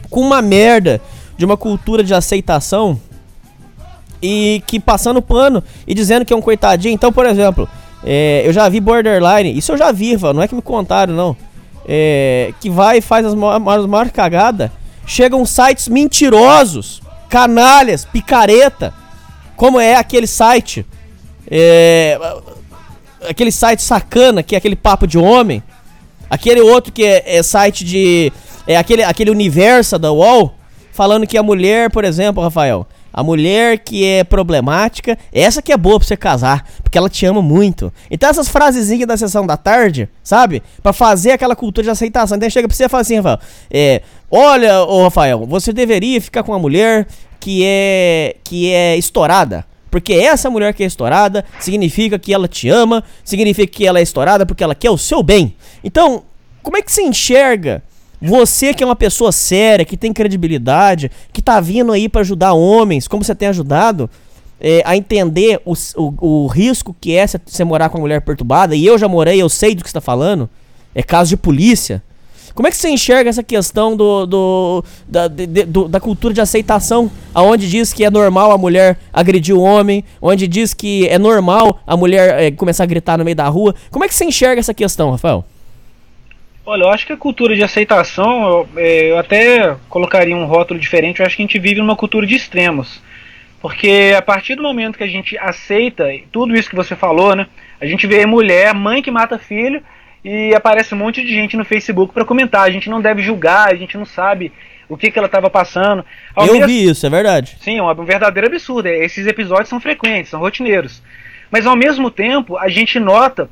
com uma merda de uma cultura de aceitação e que passando pano e dizendo que é um coitadinho. Então, por exemplo, é, eu já vi borderline, isso eu já vi, não é que me contaram, não. É, que vai e faz as maiores, maiores cagadas. Chegam sites mentirosos, canalhas, picareta, como é aquele site. É, aquele site sacana, que é aquele papo de homem. Aquele outro que é, é site de. É aquele, aquele universo da UOL. Falando que a mulher, por exemplo, Rafael. A mulher que é problemática, essa que é boa pra você casar, porque ela te ama muito. Então essas frasezinhas da sessão da tarde, sabe? Pra fazer aquela cultura de aceitação. Então chega pra você e fala assim, Rafael, é, olha, ô Rafael, você deveria ficar com uma mulher que é que é estourada. Porque essa mulher que é estourada significa que ela te ama, significa que ela é estourada porque ela quer o seu bem. Então, como é que você enxerga você que é uma pessoa séria, que tem credibilidade, que tá vindo aí pra ajudar homens, como você tem ajudado, é, a entender o, o, o risco que é você- morar com uma mulher perturbada, e eu já morei, eu sei do que você tá falando, é caso de polícia. Como é que você enxerga essa questão do, do- da, de- do- da cultura de aceitação, aonde diz que é normal a mulher agredir o homem, onde diz que é normal a mulher é, começar a gritar no meio da rua? Como é que você enxerga essa questão, Rafael? Olha, eu acho que a cultura de aceitação, eu, é, eu até colocaria um rótulo diferente, eu acho que a gente vive numa cultura de extremos. Porque a partir do momento que a gente aceita tudo isso que você falou, né? A gente vê mulher, mãe que mata filho, e aparece um monte de gente no Facebook para comentar. A gente não deve julgar, a gente não sabe o que, que ela estava passando. Ao eu mesmo- vi isso, é verdade. Sim, é um verdadeiro absurdo. Esses episódios são frequentes, são rotineiros. Mas ao mesmo tempo, a gente nota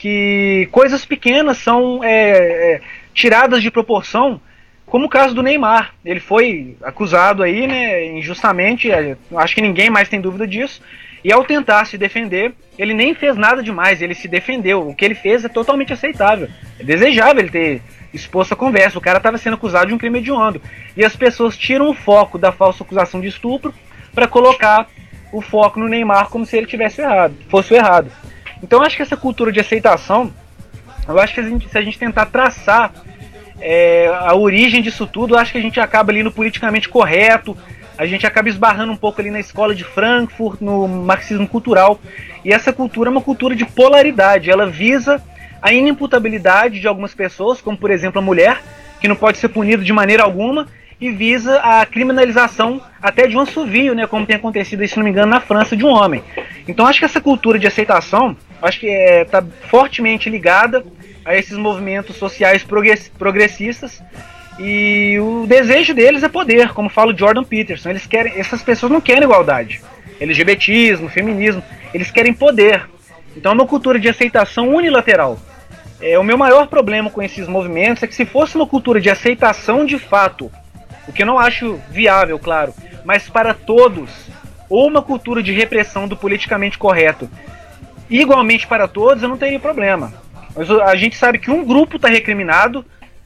que coisas pequenas são é, é, tiradas de proporção, como o caso do Neymar. Ele foi acusado aí, né, injustamente, é, acho que ninguém mais tem dúvida disso. E ao tentar se defender, ele nem fez nada demais, ele se defendeu. O que ele fez é totalmente aceitável. É desejável ele ter exposto a conversa. O cara estava sendo acusado de um crime hediondo. E as pessoas tiram o foco da falsa acusação de estupro para colocar o foco no Neymar como se ele tivesse errado, fosse o errado. Então acho que essa cultura de aceitação, eu acho que a gente- se a gente tentar traçar é, a origem disso tudo, acho que a gente acaba ali no politicamente correto, a gente acaba esbarrando um pouco ali na escola de Frankfurt, no marxismo cultural. E essa cultura é uma cultura de polaridade, ela visa a inimputabilidade de algumas pessoas, como por exemplo a mulher, que não pode ser punido de maneira alguma, e visa a criminalização até de um assovio, né, como tem acontecido, se não me engano, na França, de um homem. Então acho que essa cultura de aceitação, acho que está fortemente ligada a esses movimentos sociais progress- progressistas e o desejo deles é poder, como fala o Jordan Peterson. Eles querem, essas pessoas não querem igualdade, LGBTismo, feminismo, eles querem poder. Então é uma cultura de aceitação unilateral. É, o meu maior problema com esses movimentos é que se fosse uma cultura de aceitação de fato, o que eu não acho viável, claro, mas para todos, ou uma cultura de repressão do politicamente correto, igualmente para todos, eu não teria problema. Mas a gente sabe que um grupo está recriminado,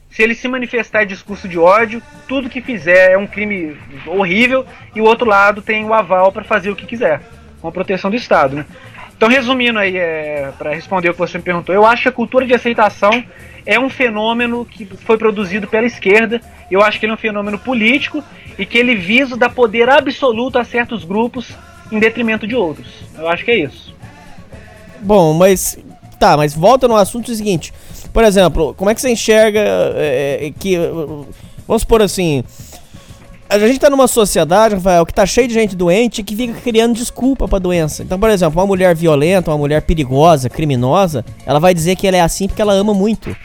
se ele se manifestar em discurso de ódio, tudo que fizer é um crime horrível, e o outro lado tem o aval para fazer o que quiser, com a proteção do Estado, né? Então, resumindo aí, é, para responder o que você me perguntou, eu acho que a cultura de aceitação é um fenômeno que foi produzido pela esquerda. Eu acho que ele é um fenômeno político e que ele visa dar poder absoluto a certos grupos em detrimento de outros. Eu acho que é isso. Bom, mas. Tá, mas volta no assunto seguinte. Por exemplo, como é que você enxerga é, é, que. Vamos supor assim. a gente tá numa sociedade, Rafael, que tá cheio de gente doente que fica criando desculpa pra doença. Então, por exemplo, uma mulher violenta, uma mulher perigosa, criminosa, ela vai dizer que ela é assim porque ela ama muito.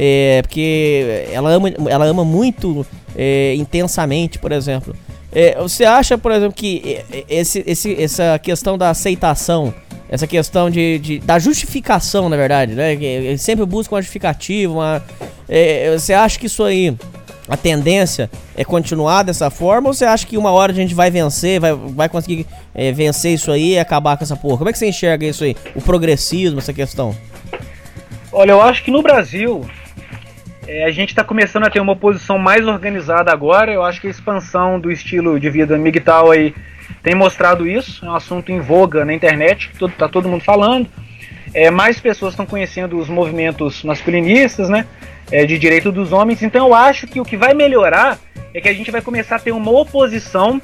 É, porque ela ama, ela ama muito é, intensamente, por exemplo. É, você acha, por exemplo, que esse, esse, essa questão da aceitação, essa questão de, de da justificação, na verdade, né? Sempre busca uma justificativa, uma, é, você acha que isso aí a tendência é continuar dessa forma ou você acha que uma hora a gente vai vencer, vai, vai conseguir é, vencer isso aí e acabar com essa porra? Como é que você enxerga isso aí? O progressismo, essa questão? Olha, eu acho que no Brasil é, a gente está começando a ter uma oposição mais organizada agora. Eu acho que a expansão do estilo de vida migtal aí tem mostrado isso. É um assunto em voga na internet, todo, tá todo mundo falando. É, mais pessoas estão conhecendo os movimentos masculinistas, né? É, de direito dos homens. Então eu acho que o que vai melhorar é que a gente vai começar a ter uma oposição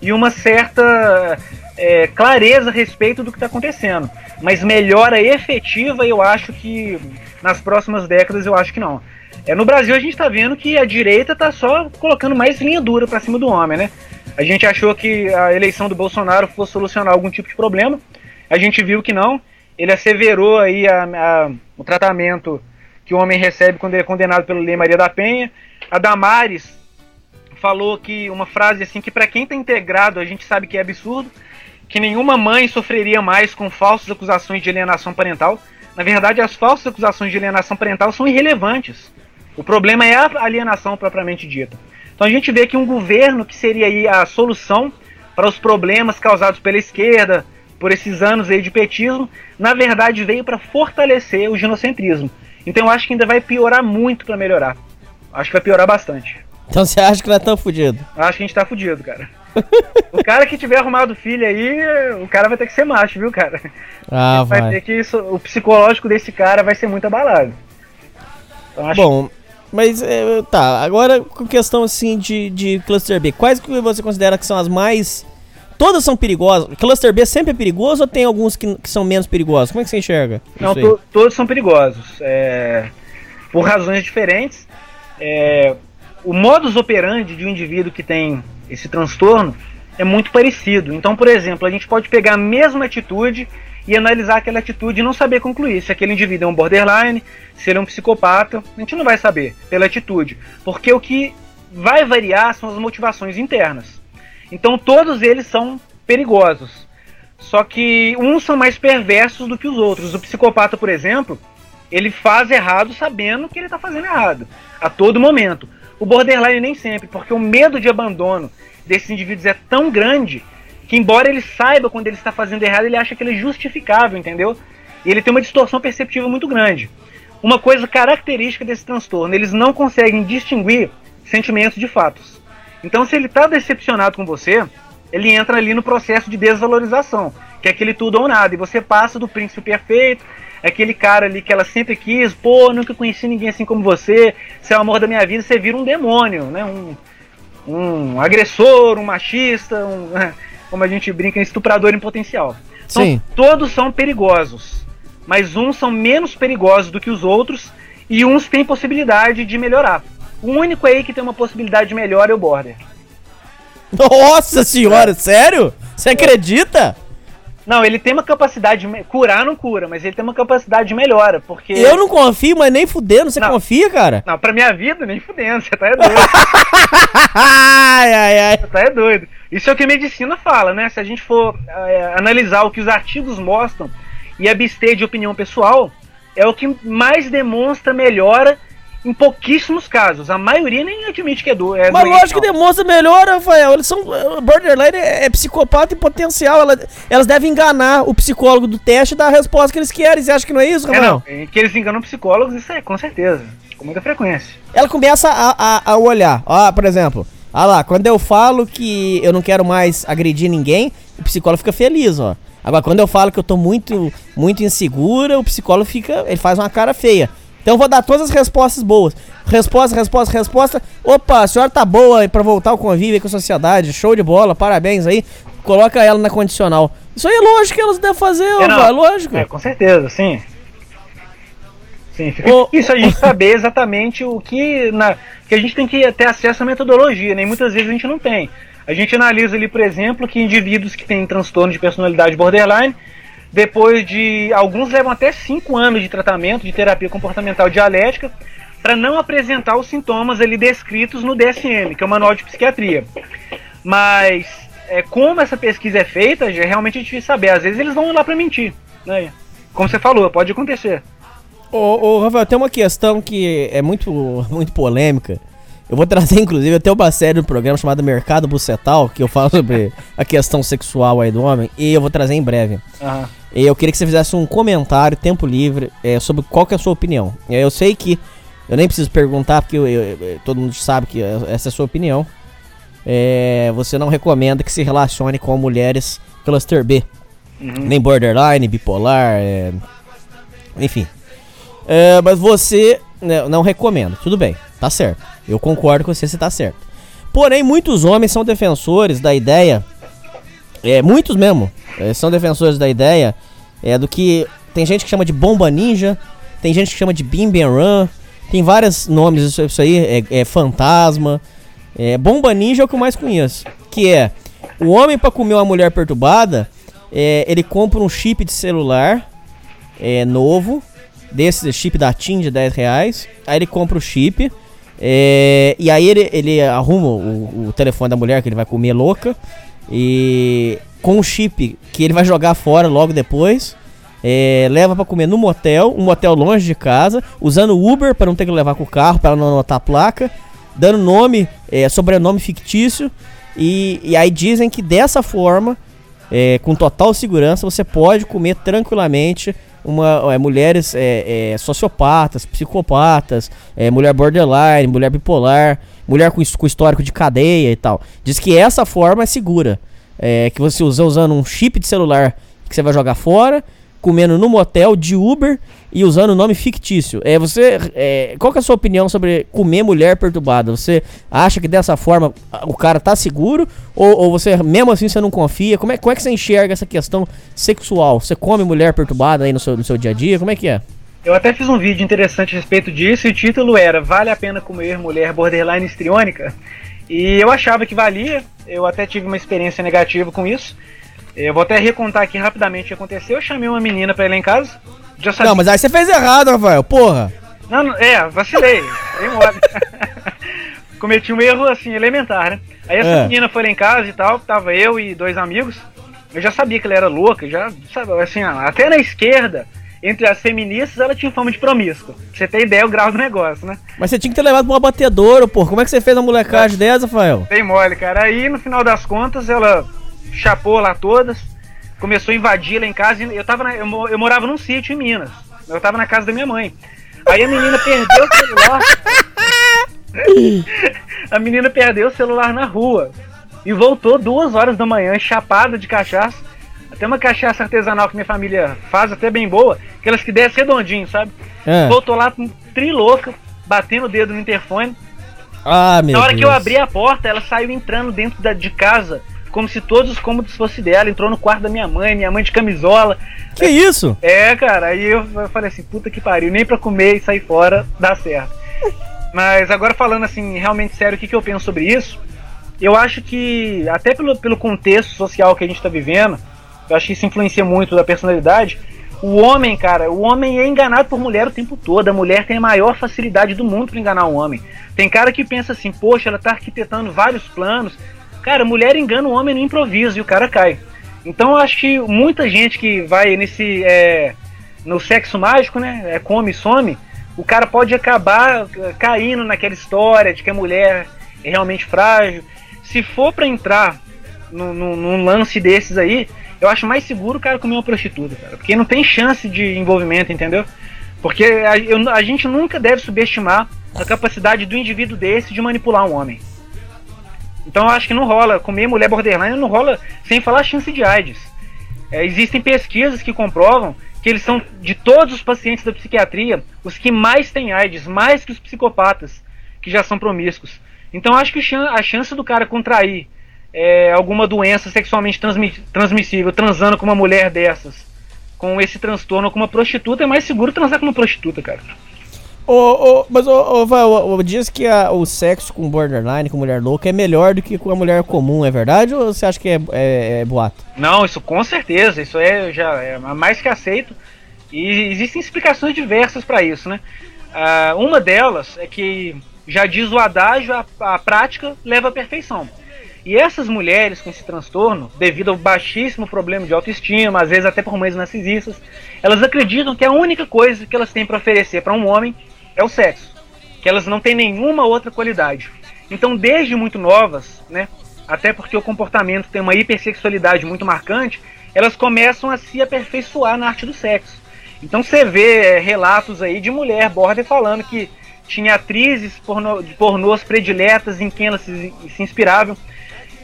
e uma certa é, clareza a respeito do que está acontecendo. Mas melhora efetiva, eu acho que nas próximas décadas eu acho que não. É, no Brasil a gente está vendo que a direita está só colocando mais linha dura para cima do homem, né? A gente achou que a eleição do Bolsonaro fosse solucionar algum tipo de problema. A gente viu que não. Ele asseverou aí a, a, o tratamento que o homem recebe quando ele é condenado pelo Lei Maria da Penha. A Damares falou que uma frase assim que para quem está integrado a gente sabe que é absurdo, que nenhuma mãe sofreria mais com falsas acusações de alienação parental. Na verdade, as falsas acusações de alienação parental são irrelevantes. O problema é a alienação propriamente dita. Então a gente vê que um governo que seria aí a solução para os problemas causados pela esquerda, por esses anos aí de petismo, na verdade veio para fortalecer o genocentrismo. Então eu acho que ainda vai piorar muito para melhorar. Acho que vai piorar bastante. Então você acha que nós estamos fudidos? Acho que a gente tá fudido, cara. o cara que tiver arrumado filho aí, o cara vai ter que ser macho, viu, cara? Ah, vai. vai ter que isso, o psicológico desse cara vai ser muito abalado. Então, Bom, mas é, tá, agora com questão assim de, de Cluster B, quais que você considera que são as mais. Todas são perigosas? Cluster B sempre é perigoso ou tem alguns que, que são menos perigosos? Como é que você enxerga? Não, to, todos são perigosos. É, por razões diferentes. É, o modus operandi de um indivíduo que tem esse transtorno é muito parecido. Então, por exemplo, a gente pode pegar a mesma atitude e analisar aquela atitude e não saber concluir se aquele indivíduo é um borderline, se ele é um psicopata. A gente não vai saber pela atitude, porque o que vai variar são as motivações internas. Então todos eles são perigosos. Só que uns são mais perversos do que os outros. O psicopata, por exemplo, ele faz errado sabendo que ele está fazendo errado, a todo momento. O borderline nem sempre, porque o medo de abandono desses indivíduos é tão grande que embora ele saiba quando ele está fazendo errado, ele acha que ele é justificável, entendeu? E ele tem uma distorção perceptiva muito grande. Uma coisa característica desse transtorno, eles não conseguem distinguir sentimentos de fatos. Então, se ele está decepcionado com você, ele entra ali no processo de desvalorização, que é aquele tudo ou nada, e você passa do príncipe perfeito, aquele cara ali que ela sempre quis, pô, nunca conheci ninguém assim como você, você é o amor da minha vida, você vira um demônio, né? Um, um agressor, um machista, um, como a gente brinca, estuprador em potencial. Então, Sim. todos são perigosos, mas uns são menos perigosos do que os outros e uns têm possibilidade de melhorar. O único aí que tem uma possibilidade de melhor é o Border. Nossa senhora, é. sério? Você acredita? Não, ele tem uma capacidade de curar não cura, mas ele tem uma capacidade de melhora, porque Eu não confio, mas nem fudendo, você não. confia, cara? Não, pra minha vida nem fudendo, você tá é doido. ai, ai, ai. Você tá é doido. Isso é o que a medicina fala, né? Se a gente for é, analisar o que os artigos mostram e abster de opinião pessoal, é o que mais demonstra melhora em pouquíssimos casos. A maioria nem admite que é, do, é Mas lógico que demonstra melhor, Rafael. Eles são. Borderline é, é psicopata em potencial. Ela, elas devem enganar o psicólogo do teste e dar a resposta que eles querem. Você acha que não é isso, Rafael? É, não. É que eles enganam psicólogos, isso é, com certeza. Com muita frequência. Ela começa a, a, a olhar. Ó, por exemplo. Ah lá, quando eu falo que eu não quero mais agredir ninguém, o psicólogo fica feliz, ó. Agora, quando eu falo que eu tô muito, muito insegura, o psicólogo fica. Ele faz uma cara feia. Então eu vou dar todas as respostas boas. Resposta, resposta, resposta. Opa, a senhora tá boa para voltar ao convívio com a sociedade. Show de bola, parabéns aí. Coloca ela na condicional. Isso aí é lógico que elas devem fazer, é, ó, lógico. É, com certeza, sim. Sim, fica difícil a gente saber exatamente o que. Na, que a gente tem que ter acesso à metodologia, né? E muitas vezes a gente não tem. A gente analisa ali, por exemplo, que indivíduos que têm transtorno de personalidade borderline, depois de. Alguns levam até 5 anos de tratamento de terapia comportamental dialética para não apresentar os sintomas ali descritos no DSM, que é o Manual de Psiquiatria. Mas é, como essa pesquisa é feita, já é realmente difícil saber. Às vezes eles vão lá para mentir, né? Como você falou, pode acontecer. Ô, ô, Rafael, tem uma questão que é muito, muito polêmica. Eu vou trazer, inclusive, até uma série no programa chamada Mercado Bucetal, que eu falo sobre a questão sexual aí do homem, e eu vou trazer em breve. Aham. E eu queria que você fizesse um comentário, tempo livre, é, sobre qual que é a sua opinião. É, Eu sei que eu nem preciso perguntar, porque eu- eu- eu- todo mundo sabe que essa é a sua opinião. É, você não recomenda que se relacione com mulheres cluster B. Nem borderline, bipolar, é, enfim. É, mas você né, não recomenda. Tudo bem, tá certo. Eu concordo com você, você tá certo. Porém, muitos homens são defensores da ideia, é, muitos mesmo, é, são defensores da ideia é, do que tem gente que chama de bomba ninja, tem gente que chama de bim bam run, tem vários nomes isso, isso aí, é, é fantasma. É, bomba ninja é o que eu mais conheço, que é o homem pra comer uma mulher perturbada, é, ele compra um chip de celular é, novo, desse chip da TIM de 10 reais. Aí ele compra o chip. é, e aí ele, ele arruma o, o telefone da mulher que ele vai comer louca. E com o chip que ele vai jogar fora logo depois. é, leva pra comer no motel, um motel longe de casa, usando Uber pra não ter que levar com o carro, pra não anotar a placa, dando nome, é, sobrenome fictício. E, e aí dizem que dessa forma é, com total segurança, você pode comer tranquilamente uma, é, mulheres é, é, sociopatas, psicopatas, é, mulher borderline, mulher bipolar, mulher com, com histórico de cadeia e tal. Diz que essa forma é segura. É, que você usa usando um chip de celular que você vai jogar fora, comendo no motel de Uber e usando o nome fictício. É, você, é, qual que é a sua opinião sobre comer mulher perturbada? Você acha que dessa forma o cara tá seguro? Ou, ou você, mesmo assim, você não confia? Como é, como é que você enxerga essa questão sexual? Você come mulher perturbada aí no seu, no seu dia a dia? Como é que é? Eu até fiz um vídeo interessante a respeito disso e o título era Vale a pena comer mulher borderline histriônica? E eu achava que valia, eu até tive uma experiência negativa com isso. Eu vou até recontar aqui rapidamente o que aconteceu. Eu chamei uma menina pra ir lá em casa. Já sabia. Não, mas aí você fez errado, Rafael. Porra. Não, não, é, vacilei. Cometi um erro assim, elementar, né? Aí essa É. menina foi lá em casa e tal, tava eu e dois amigos. Eu já sabia que ela era louca, já, sabe, assim, até na esquerda, entre as feministas, ela tinha fama de promíscua. Pra você ter ideia o grau do negócio, né? Mas você tinha que ter levado pra uma batedoura, porra. Como é que você fez uma molecagem dessa, Rafael? Bem mole, cara. Aí, no final das contas, ela chapou lá todas, começou a invadir lá em casa. Eu, tava na- eu, eu morava num sítio em Minas. Eu tava na casa da minha mãe. Aí a menina perdeu o celular. a menina perdeu o celular na rua. E voltou duas horas da manhã, chapada de cachaça. Até uma cachaça artesanal que minha família faz, até bem boa. Aquelas que desce redondinho, sabe? É. Voltou lá trilouca, batendo o dedo no interfone. Ah, meu Na hora Deus. que eu abri a porta, ela saiu entrando dentro da, de casa, como se todos os cômodos fossem dela. Entrou no quarto da minha mãe, minha mãe de camisola. Que isso? É, cara, aí eu, falei assim, puta que pariu, nem pra comer e sair fora dá certo. Mas agora falando assim, realmente sério, o que, que eu penso sobre isso? Eu acho que, até pelo, pelo contexto social que a gente tá vivendo, eu acho que isso influencia muito da personalidade. O homem, cara, o homem é enganado por mulher o tempo todo. A mulher tem a maior facilidade do mundo pra enganar o homem. Tem cara que pensa assim, poxa, ela tá arquitetando vários planos. Cara, mulher engana o homem no improviso e o cara cai. Então eu acho que muita gente que vai nesse. é, no sexo mágico, né? É, come e some, o cara pode acabar eh, caindo naquela história de que a mulher é realmente frágil. Se for pra entrar num- num lance desses aí, eu acho mais seguro o cara comer uma prostituta, cara. Porque não tem chance de envolvimento, entendeu? Porque a, eu- a gente nunca deve subestimar a capacidade do indivíduo desse de manipular um homem. Então eu acho que não rola. Comer mulher borderline não rola sem falar chance de AIDS. É, existem pesquisas que comprovam que eles são, de todos os pacientes da psiquiatria, os que mais têm AIDS, mais que os psicopatas, que já são promíscuos. Então eu acho que a chance do cara contrair é, alguma doença sexualmente transmi- transmissível transando com uma mulher dessas com esse transtorno com uma prostituta, é mais seguro transar com uma prostituta, cara. Ô, ô, mas ô, Val, diz que a- o sexo com borderline, com mulher louca, é melhor do que com a mulher comum, é verdade? Ou você acha que é, é- é boato? Não, isso com certeza, isso é já é mais que aceito. E existem explicações diversas para isso, né? Ah, uma delas é que já diz o adágio, a, a prática leva à perfeição. E essas mulheres com esse transtorno, devido ao baixíssimo problema de autoestima, às vezes até por mães narcisistas, elas acreditam que a única coisa que elas têm para oferecer para um homem é o sexo, que elas não têm nenhuma outra qualidade. Então, desde muito novas, né, até porque o comportamento tem uma hipersexualidade muito marcante, elas começam a se aperfeiçoar na arte do sexo. Então você vê é, relatos aí de mulher border falando que tinha atrizes pornô, de pornôs prediletas em quem elas se, se inspiravam.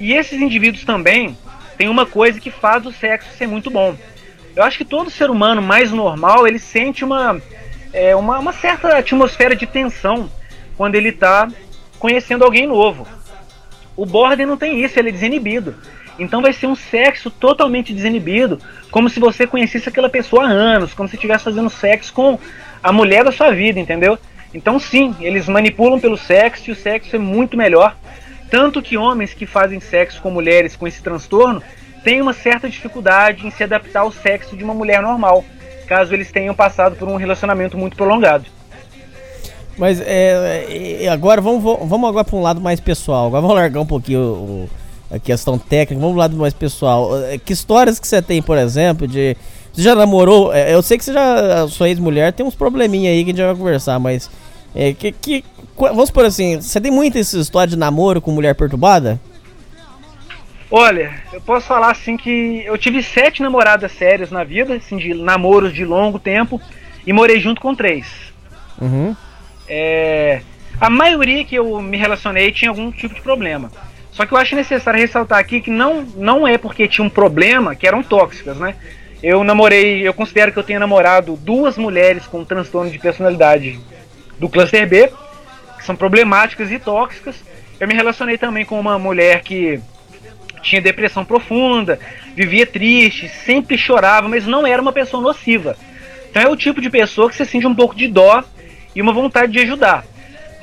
E esses indivíduos também têm uma coisa que faz o sexo ser muito bom. Eu acho que todo ser humano mais normal, ele sente uma, é, uma, uma certa atmosfera de tensão quando ele está conhecendo alguém novo. O border não tem isso, ele é desinibido. Então vai ser um sexo totalmente desinibido, como se você conhecesse aquela pessoa há anos, como se estivesse fazendo sexo com a mulher da sua vida, entendeu? Então sim, eles manipulam pelo sexo e o sexo é muito melhor. Tanto que homens que fazem sexo com mulheres com esse transtorno têm uma certa dificuldade em se adaptar ao sexo de uma mulher normal, caso eles tenham passado por um relacionamento muito prolongado. Mas é, é, agora vamos, vamos agora para um lado mais pessoal. Agora vamos largar um pouquinho o- a questão técnica, vamos pro lado mais pessoal. É, Que histórias que você tem, por exemplo, de. Você já namorou? é, Eu sei que você já. A sua ex-mulher tem uns probleminha aí que a gente vai conversar, mas. É, que, que, qu- vamos por assim, você tem muita essa história de namoro com mulher perturbada? Olha, eu posso falar assim que eu tive sete namoradas sérias na vida, assim, de namoros de longo tempo, e morei junto com três. Uhum. É, a maioria que eu me relacionei tinha algum tipo de problema. Só que eu acho necessário ressaltar aqui que não, não é porque tinha um problema que eram tóxicas, né? Eu namorei, eu considero que eu tenha namorado duas mulheres com transtorno de personalidade do cluster B, que são problemáticas e tóxicas. Eu me relacionei também com uma mulher que tinha depressão profunda, vivia triste, sempre chorava, mas não era uma pessoa nociva. Então é o tipo de pessoa que você sente um pouco de dó e uma vontade de ajudar.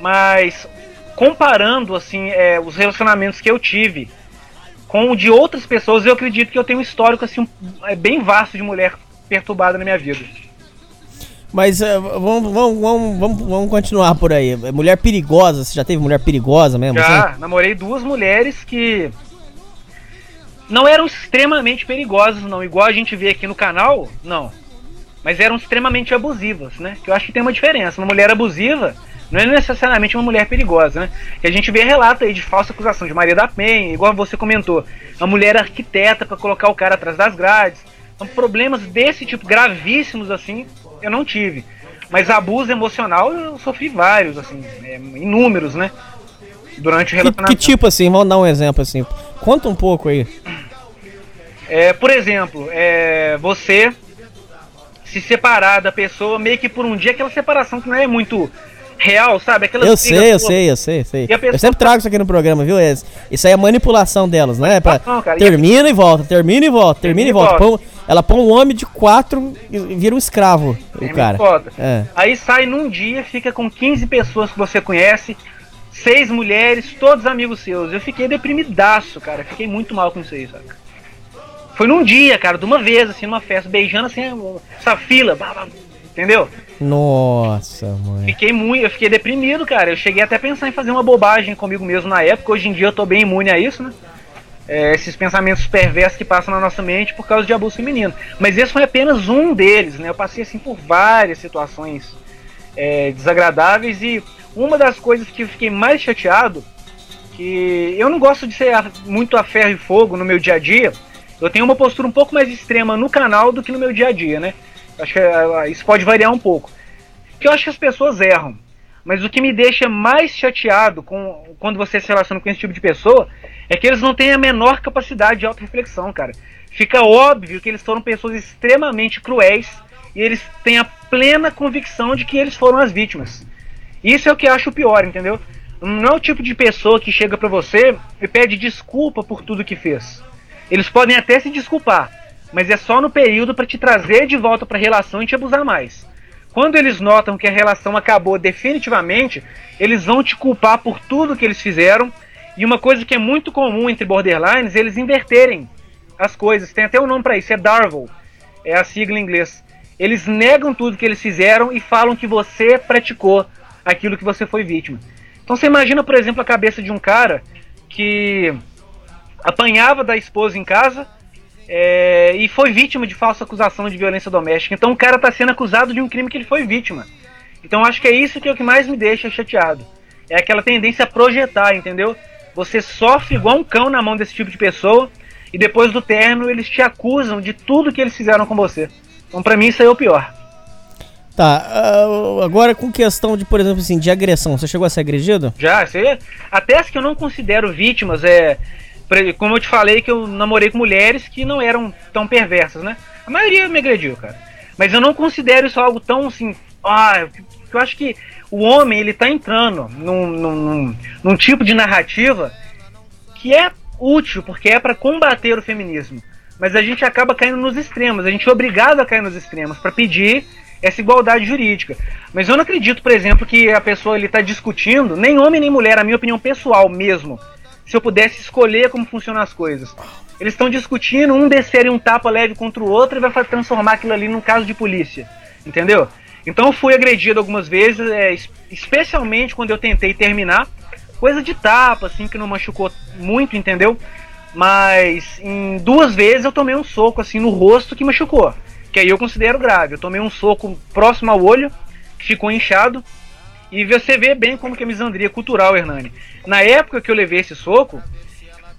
Mas comparando assim é, os relacionamentos que eu tive com o de outras pessoas, eu acredito que eu tenho um histórico assim um- é, bem vasto de mulher perturbada na minha vida. Mas é, vamos, vamos, vamos, vamos, vamos continuar por aí. É, Mulher perigosa, você já teve mulher perigosa mesmo? Já assim? namorei duas mulheres que não eram extremamente perigosas, não. Igual a gente vê aqui no canal, não. Mas eram extremamente abusivas, né? Que eu acho que tem uma diferença. Uma mulher abusiva não é necessariamente uma mulher perigosa, né? Que a gente vê relato aí de falsa acusação de Maria da Penha, igual você comentou. A mulher arquiteta para colocar o cara atrás das grades. Então, problemas desse tipo, gravíssimos assim, eu não tive. Mas abuso emocional eu sofri vários, assim, é, inúmeros, né? Durante o Que, relacionamento. que tipo assim? Vamos dar um exemplo assim. Conta um pouco aí. É, por exemplo, é, você se separar da pessoa meio que por um dia, aquela separação que não é muito real, sabe? Aquela Eu sei, eu toda. sei, eu sei, eu sei. E Eu sempre trago isso aqui no programa, viu? Isso aí é manipulação delas, né? Pra, Manipulação, cara. E termina e volta, termina e volta, termina e Termina e volta. volta. Põe- ela põe um homem de quatro e vira um escravo, o cara. e. É. Aí sai num dia, fica com 15 pessoas que você conhece, seis mulheres, todos amigos seus. Eu fiquei deprimidaço, cara. Fiquei muito mal com isso aí, saca? Foi num dia, cara, de uma vez, assim, numa festa, beijando assim, essa fila, blá, blá, entendeu? Nossa, mãe. Fiquei muito, eu fiquei deprimido, cara. Eu cheguei até a pensar em fazer uma bobagem comigo mesmo na época. Hoje em dia eu tô bem imune a isso, né? É, esses pensamentos perversos que passam na nossa mente por causa de abuso feminino. Mas esse foi apenas um deles, né? Eu passei assim por várias situações é, desagradáveis e uma das coisas que eu fiquei mais chateado, que eu não gosto de ser muito a ferro e fogo no meu dia a dia. Eu tenho uma postura um pouco mais extrema no canal do que no meu dia a dia, né? Acho que é, isso pode variar um pouco. Que eu acho que as pessoas erram. Mas o que me deixa mais chateado com quando você se relaciona com esse tipo de pessoa é que eles não têm a menor capacidade de autorreflexão, cara. Fica óbvio que eles foram pessoas extremamente cruéis e eles têm a plena convicção de que eles foram as vítimas. Isso é o que eu acho pior, entendeu? Não é o tipo de pessoa que chega pra você e pede desculpa por tudo que fez. Eles podem até se desculpar, mas é só no período para te trazer de volta para a relação e te abusar mais. Quando eles notam que a relação acabou definitivamente, eles vão te culpar por tudo que eles fizeram. E uma coisa que é muito comum entre borderlines, eles inverterem as coisas. Tem até um nome para isso, é Darvel. É a sigla em inglês. Eles negam tudo que eles fizeram e falam que você praticou aquilo que você foi vítima. Então você imagina, por exemplo, a cabeça de um cara que apanhava da esposa em casa, é, e foi vítima de falsa acusação de violência doméstica. Então o cara está sendo acusado de um crime que ele foi vítima. Então acho que é isso que é o que mais me deixa chateado. É aquela tendência a projetar, entendeu? Você sofre igual um cão na mão desse tipo de pessoa e depois do término eles te acusam de tudo que eles fizeram com você. Então pra mim isso aí é o pior. Tá, uh, agora com questão de, por exemplo, assim, de agressão, você chegou a ser agredido? Já, você, até as que eu não considero vítimas, é, como eu te falei que eu namorei com mulheres que não eram tão perversas, né? A maioria me agrediu, cara. Mas eu não considero isso algo tão assim. Ah, eu acho que o homem ele tá entrando num, num, num tipo de narrativa que é útil, porque é para combater o feminismo. Mas a gente acaba caindo nos extremos, a gente é obrigado a cair nos extremos para pedir essa igualdade jurídica. Mas eu não acredito, por exemplo, que a pessoa ele está discutindo, nem homem nem mulher, a minha opinião pessoal mesmo, se eu pudesse escolher como funcionam as coisas. Eles estão discutindo, um descer um tapa leve contra o outro e vai transformar aquilo ali num caso de polícia. Entendeu? Então eu fui agredido algumas vezes, é, especialmente quando eu tentei terminar. Coisa de tapa, assim, que não machucou muito, entendeu? Mas em duas vezes eu tomei um soco assim no rosto que machucou. Que aí eu considero grave. Eu tomei um soco próximo ao olho, que ficou inchado. E você vê bem como que é misandria cultural, Hernani. Na época que eu levei esse soco,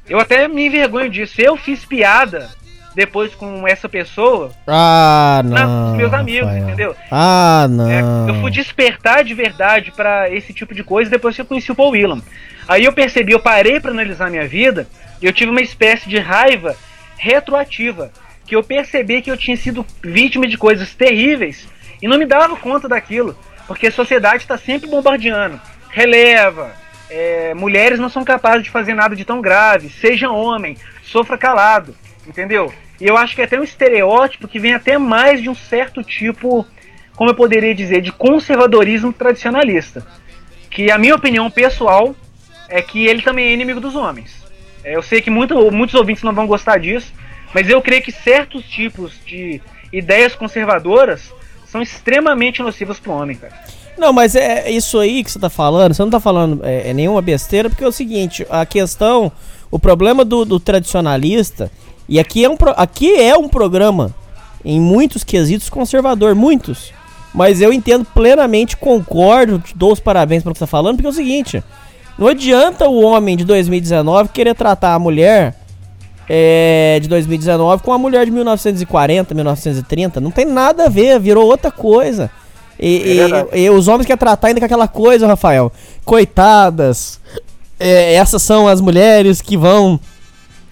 eu até me envergonho disso. Eu fiz piada depois com essa pessoa. Ah, não. os meus amigos, entendeu? Ah, não. É, eu fui despertar de verdade para esse tipo de coisa depois que eu conheci o Paul Willam. Aí eu percebi, eu parei para analisar minha vida e eu tive uma espécie de raiva retroativa. Que eu percebi que eu tinha sido vítima de coisas terríveis e não me dava conta daquilo. Porque a sociedade está sempre bombardeando. Releva. É, mulheres não são capazes de fazer nada de tão grave. Seja homem, sofra calado. Entendeu? E eu acho que é até um estereótipo que vem até mais de um certo tipo, como eu poderia dizer, de conservadorismo tradicionalista. Que a minha opinião pessoal é que ele também é inimigo dos homens. É, eu sei que muito, muitos ouvintes não vão gostar disso, mas eu creio que certos tipos de ideias conservadoras são extremamente nocivas pro homem, cara. Não, mas é isso aí que você tá falando, você não tá falando é, é nenhuma besteira, porque é o seguinte, a questão, o problema do, do tradicionalista, e aqui é, um, aqui é um programa, em muitos quesitos, conservador, muitos. Mas eu entendo plenamente, concordo, te dou os parabéns pelo que você tá falando, porque é o seguinte, não adianta o homem de 2019 querer tratar a mulher é, de 2019 com a mulher de 1940, 1930. Não tem nada a ver, virou outra coisa. E, é e, e os homens querem tratar ainda com aquela coisa, Rafael. Coitadas. É, essas são as mulheres que vão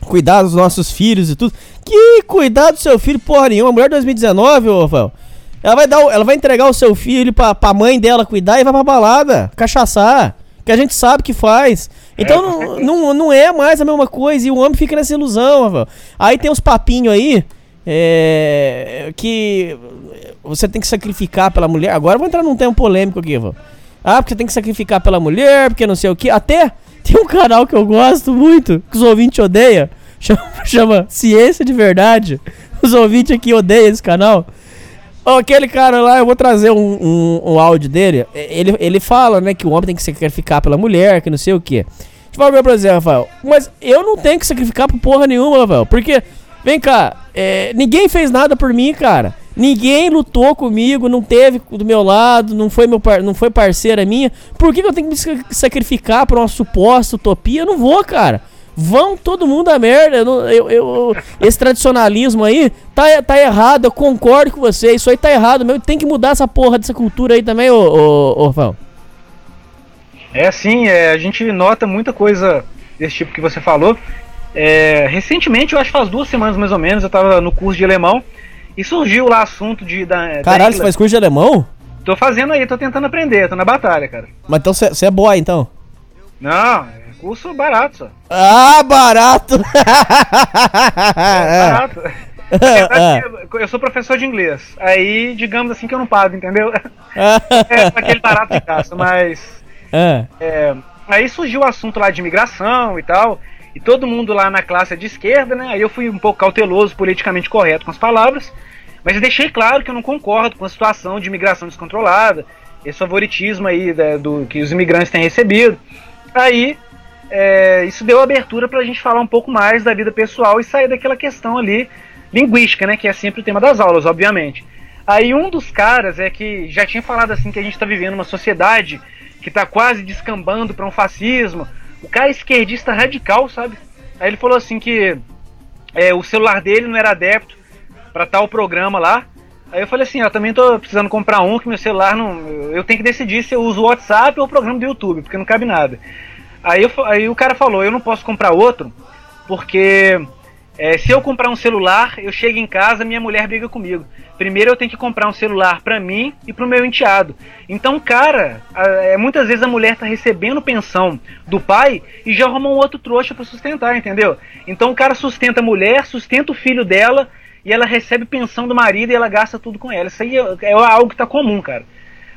cuidar dos nossos filhos e tudo. Que cuidar do seu filho, porra nenhuma. A mulher de 2019, ô Rafael. Ela vai, dar, ela vai entregar o seu filho pra, pra mãe dela cuidar e vai pra balada, cachaçar que a gente sabe que faz. Então é, não, não, não é mais a mesma coisa e o homem fica nessa ilusão. Aí tem uns papinhos aí é, que você tem que sacrificar pela mulher. Agora eu vou entrar num tema polêmico aqui, véio. Ah, porque você tem que sacrificar pela mulher, porque não sei o que. Até tem um canal que eu gosto muito, que os ouvintes odeiam. Chama, chama Ciência de Verdade. Os ouvintes aqui odeiam esse canal. Aquele cara lá, eu vou trazer um, um, um, áudio dele. Ele, ele fala, né, que o homem tem que sacrificar pela mulher, que não sei o quê. Deixa eu falar pra você, Rafael. Mas eu não tenho que sacrificar por porra nenhuma, Rafael. Porque, vem cá, é, ninguém fez nada por mim, cara. Ninguém lutou comigo, não teve do meu lado, não foi, meu par, não foi parceira minha. Por que, que eu tenho que me sacrificar por uma suposta utopia? Eu não vou, cara. Vão todo mundo a merda. Eu, eu, eu, esse tradicionalismo aí tá, tá errado. Eu concordo com você. Isso aí tá errado mesmo. Tem que mudar essa porra dessa cultura aí também, ô, ô, ô Rafael. É sim, é, a gente nota muita coisa desse tipo que você falou. É, recentemente, eu acho que faz duas semanas mais ou menos, eu tava no curso de alemão e surgiu lá assunto de. Da, Caralho, da você faz curso de alemão? Tô fazendo aí, tô tentando aprender, tô na batalha, cara. Mas então você é boa então? Não, Curso barato só. Ah, barato! É, barato. verdade, eu- eu sou professor de inglês. Aí, digamos assim que eu não pago, entendeu? É aquele barato de graça, mas. Ah, é, aí surgiu o assunto lá de imigração e tal. E todo mundo lá na classe é de esquerda, né? Aí eu fui um pouco cauteloso, politicamente correto com as palavras. Mas eu deixei claro que eu não concordo com a situação de imigração descontrolada, esse favoritismo aí né, do que os imigrantes têm recebido. Aí é, isso deu abertura pra gente falar um pouco mais da vida pessoal e sair daquela questão ali linguística, né? Que é sempre o tema das aulas, obviamente. Aí um dos caras é que já tinha falado assim que a gente tá vivendo uma sociedade que tá quase descambando para um fascismo. O cara é esquerdista radical, sabe? Aí ele falou assim que é, o celular dele não era adepto para tal programa lá. Aí eu falei assim, ó, também tô precisando comprar um que meu celular não, eu tenho que decidir se eu uso o WhatsApp ou o programa do YouTube, porque não cabe nada. Aí, eu aí o cara falou, eu não posso comprar outro, porque é, se eu comprar um celular, eu chego em casa, minha mulher briga comigo. Primeiro eu tenho que comprar um celular pra mim e pro meu enteado. Então, cara, a- é, muitas vezes a mulher tá recebendo pensão do pai e já arruma um outro trouxa pra sustentar, entendeu? Então o cara sustenta a mulher, sustenta o filho dela e ela recebe pensão do marido e ela gasta tudo com ela. Isso aí é, é algo que tá comum, cara.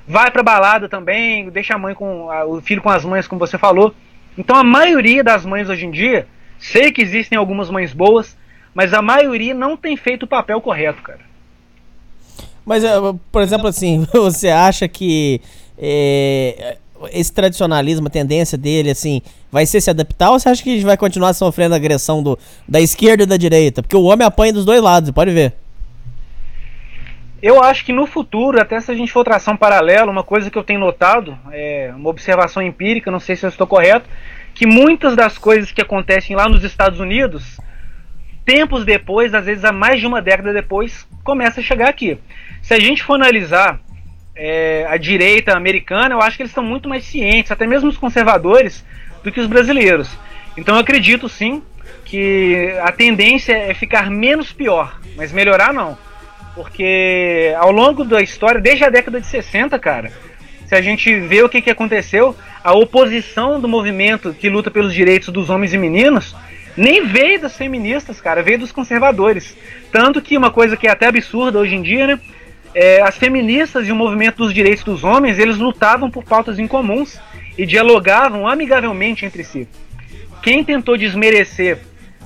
Vai pra balada também, deixa a mãe com a- o filho com as mães, como você falou. Então a maioria das mães hoje em dia, sei que existem algumas mães boas, mas a maioria não tem feito o papel correto, cara. Mas, eh, por exemplo, assim, você acha que eh, esse tradicionalismo, a tendência dele, assim, vai ser se adaptar ou você acha que a gente vai continuar sofrendo agressão do, da esquerda e da direita? Porque o homem apanha dos dois lados, pode ver. Eu acho que no futuro, até se a gente for traçar um paralelo, uma coisa que eu tenho notado, é uma observação empírica, não sei se eu estou correto, que muitas das coisas que acontecem lá nos Estados Unidos, tempos depois, às vezes há mais de uma década depois, começa a chegar aqui. Se a gente for analisar é, a direita americana, eu acho que eles estão muito mais cientes, até mesmo os conservadores, do que os brasileiros. Então eu acredito sim que a tendência é ficar menos pior, mas melhorar não. Porque ao longo da história, desde a década de 60, cara, se a gente vê o que, que aconteceu, a oposição do movimento que luta pelos direitos dos homens e meninos nem veio das feministas, cara, veio dos conservadores. Tanto que uma coisa que é até absurda hoje em dia, né? é, as feministas e o movimento dos direitos dos homens, eles lutavam por pautas incomuns e dialogavam amigavelmente entre si. Quem tentou desmerecer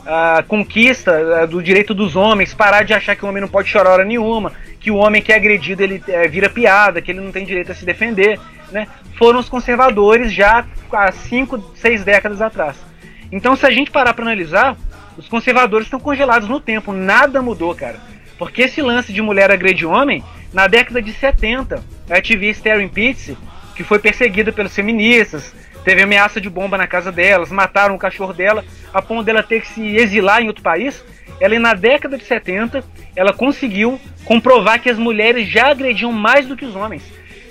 a conquista do direito dos homens, parar de achar que o homem não pode chorar hora nenhuma, que o homem que é agredido ele eh, vira piada, que ele não tem direito a se defender, né? Foram os conservadores já há cinco, seis décadas atrás. Então, se a gente parar para analisar, os conservadores estão congelados no tempo, nada mudou, cara. Porque esse lance de mulher agredir homem, na década de 70, a ativista Erin Pitts, que foi perseguida pelos feministas, teve ameaça de bomba na casa delas, mataram o cachorro dela, a ponto dela ter que se exilar em outro país. Ela, na década de 70, ela conseguiu comprovar que as mulheres já agrediam mais do que os homens.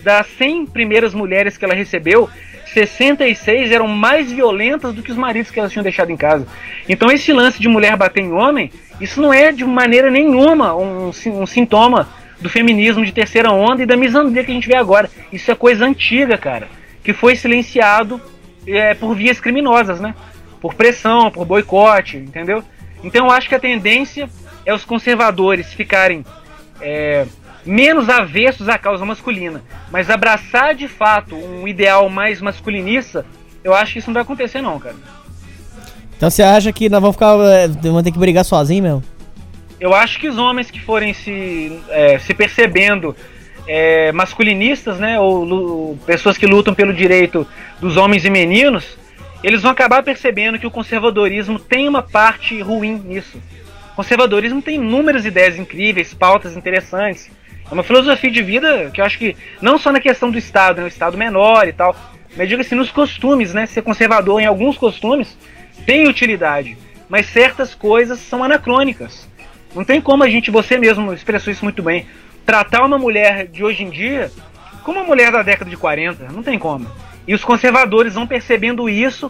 Das 100 primeiras mulheres que ela recebeu, 66 eram mais violentas do que os maridos que elas tinham deixado em casa. Então esse lance de mulher bater em homem, isso não é de maneira nenhuma um, um sintoma do feminismo de terceira onda e da misandria que a gente vê agora. Isso é coisa antiga, cara, que foi silenciado é, por vias criminosas, né? Por pressão, por boicote, entendeu? Então eu acho que a tendência é os conservadores ficarem é, menos avessos à causa masculina, mas abraçar de fato um ideal mais masculinista, eu acho que isso não vai acontecer não, cara. Então você acha que nós vamos ficar. eh, Vamos ter que brigar sozinho mesmo? Eu acho que os homens que forem se, é, se percebendo é, masculinistas, né, ou pessoas que lutam pelo direito dos homens e meninos, eles vão acabar percebendo que o conservadorismo tem uma parte ruim nisso. O conservadorismo tem inúmeras ideias incríveis, pautas interessantes. É uma filosofia de vida que eu acho que não só na questão do Estado, né, o Estado menor e tal, mas digo assim, nos costumes, né, ser conservador em alguns costumes tem utilidade, mas certas coisas são anacrônicas. Não tem como a gente, você mesmo expressou isso muito bem, tratar uma mulher de hoje em dia como uma mulher da década de 40. Não tem como. E os conservadores vão percebendo isso.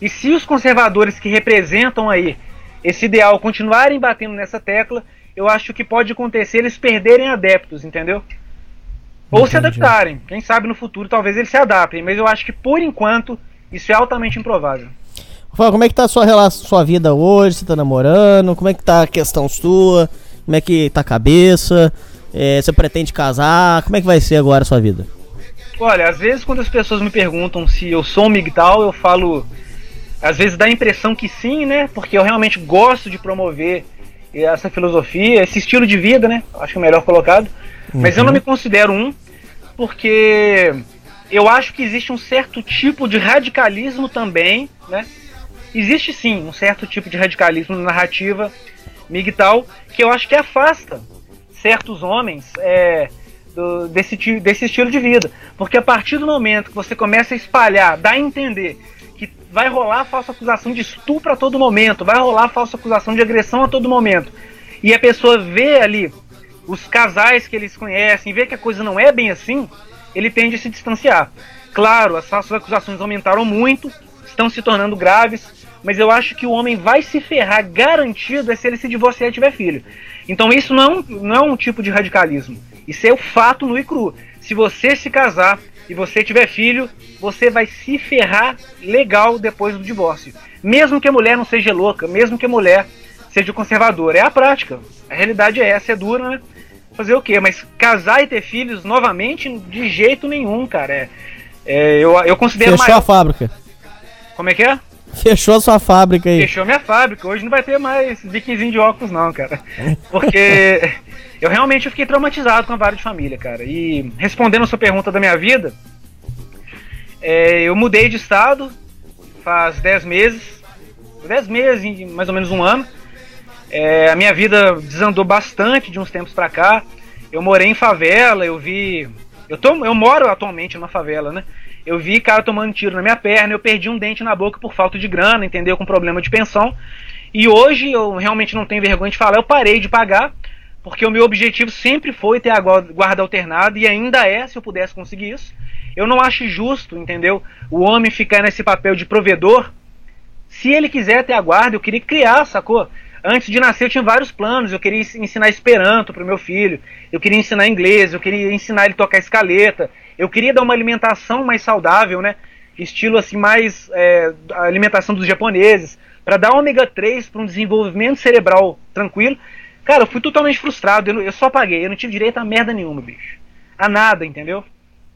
E se os conservadores que representam aí esse ideal continuarem batendo nessa tecla, eu acho que pode acontecer eles perderem adeptos, entendeu? Ou se adaptarem. Quem sabe no futuro talvez eles se adaptem. Mas eu acho que por enquanto isso é altamente improvável. Rafael, como é que tá a sua relação, sua vida hoje? Você tá namorando? Como é que tá a questão sua? Como é que tá a cabeça? É, você pretende casar? Como é que vai ser agora a sua vida? Olha, às vezes quando as pessoas me perguntam se eu sou um migtal, eu falo. Às vezes dá a impressão que sim, né? Porque eu realmente gosto de promover essa filosofia, esse estilo de vida, né? Acho que é o melhor colocado. Mas eu não me considero um, porque eu acho que existe um certo tipo de radicalismo também, né? Existe sim um certo tipo de radicalismo na narrativa migtal que eu acho que afasta certos homens é, do, desse, desse estilo de vida. Porque a partir do momento que você começa a espalhar, dá a entender que vai rolar falsa acusação de estupro a todo momento, vai rolar falsa acusação de agressão a todo momento, e a pessoa vê ali os casais que eles conhecem, vê que a coisa não é bem assim, ele tende a se distanciar. Claro, as falsas acusações aumentaram muito, estão se tornando graves, mas eu acho que o homem vai se ferrar garantido é se ele se divorciar e tiver filho. Então isso não é um, não é um tipo de radicalismo. Isso é o fato nu e cru. Se você se casar e você tiver filho, você vai se ferrar legal depois do divórcio. Mesmo que a mulher não seja louca, mesmo que a mulher seja conservadora. É a prática. A realidade é essa, é dura, né? Fazer o quê? Mas casar e ter filhos novamente, de jeito nenhum, cara. É, é, eu, eu considero Fechou maior- a fábrica. Como é que é? Fechou a sua fábrica aí. Fechou minha fábrica. Hoje não vai ter mais biquezinho de óculos, não, cara. Porque eu realmente fiquei traumatizado com a vara de família, cara. E respondendo a sua pergunta da minha vida, é, eu mudei de estado faz 10 meses. 10 meses, mais ou menos um ano. É, a minha vida desandou bastante de uns tempos pra cá. Eu morei em favela, eu vi. Eu, tô, eu moro atualmente numa favela, né? Eu vi cara tomando tiro na minha perna, eu perdi um dente na boca por falta de grana, entendeu? Com problema de pensão. E hoje eu realmente não tenho vergonha de falar, eu parei de pagar, porque o meu objetivo sempre foi ter a gua- guarda alternada e ainda é, se eu pudesse conseguir isso. Eu não acho justo, entendeu? O homem ficar nesse papel de provedor. Se ele quiser ter a guarda, eu queria criar, sacou? Antes de nascer eu tinha vários planos, eu queria ens- ensinar Esperanto pro meu filho, eu queria ensinar inglês, eu queria ensinar ele a tocar escaleta, eu queria dar uma alimentação mais saudável, né? Estilo assim, mais é, alimentação dos japoneses, para dar ômega 3 para um desenvolvimento cerebral tranquilo. Cara, eu fui totalmente frustrado, eu, eu só paguei, eu não tive direito a merda nenhuma, bicho. A nada, entendeu?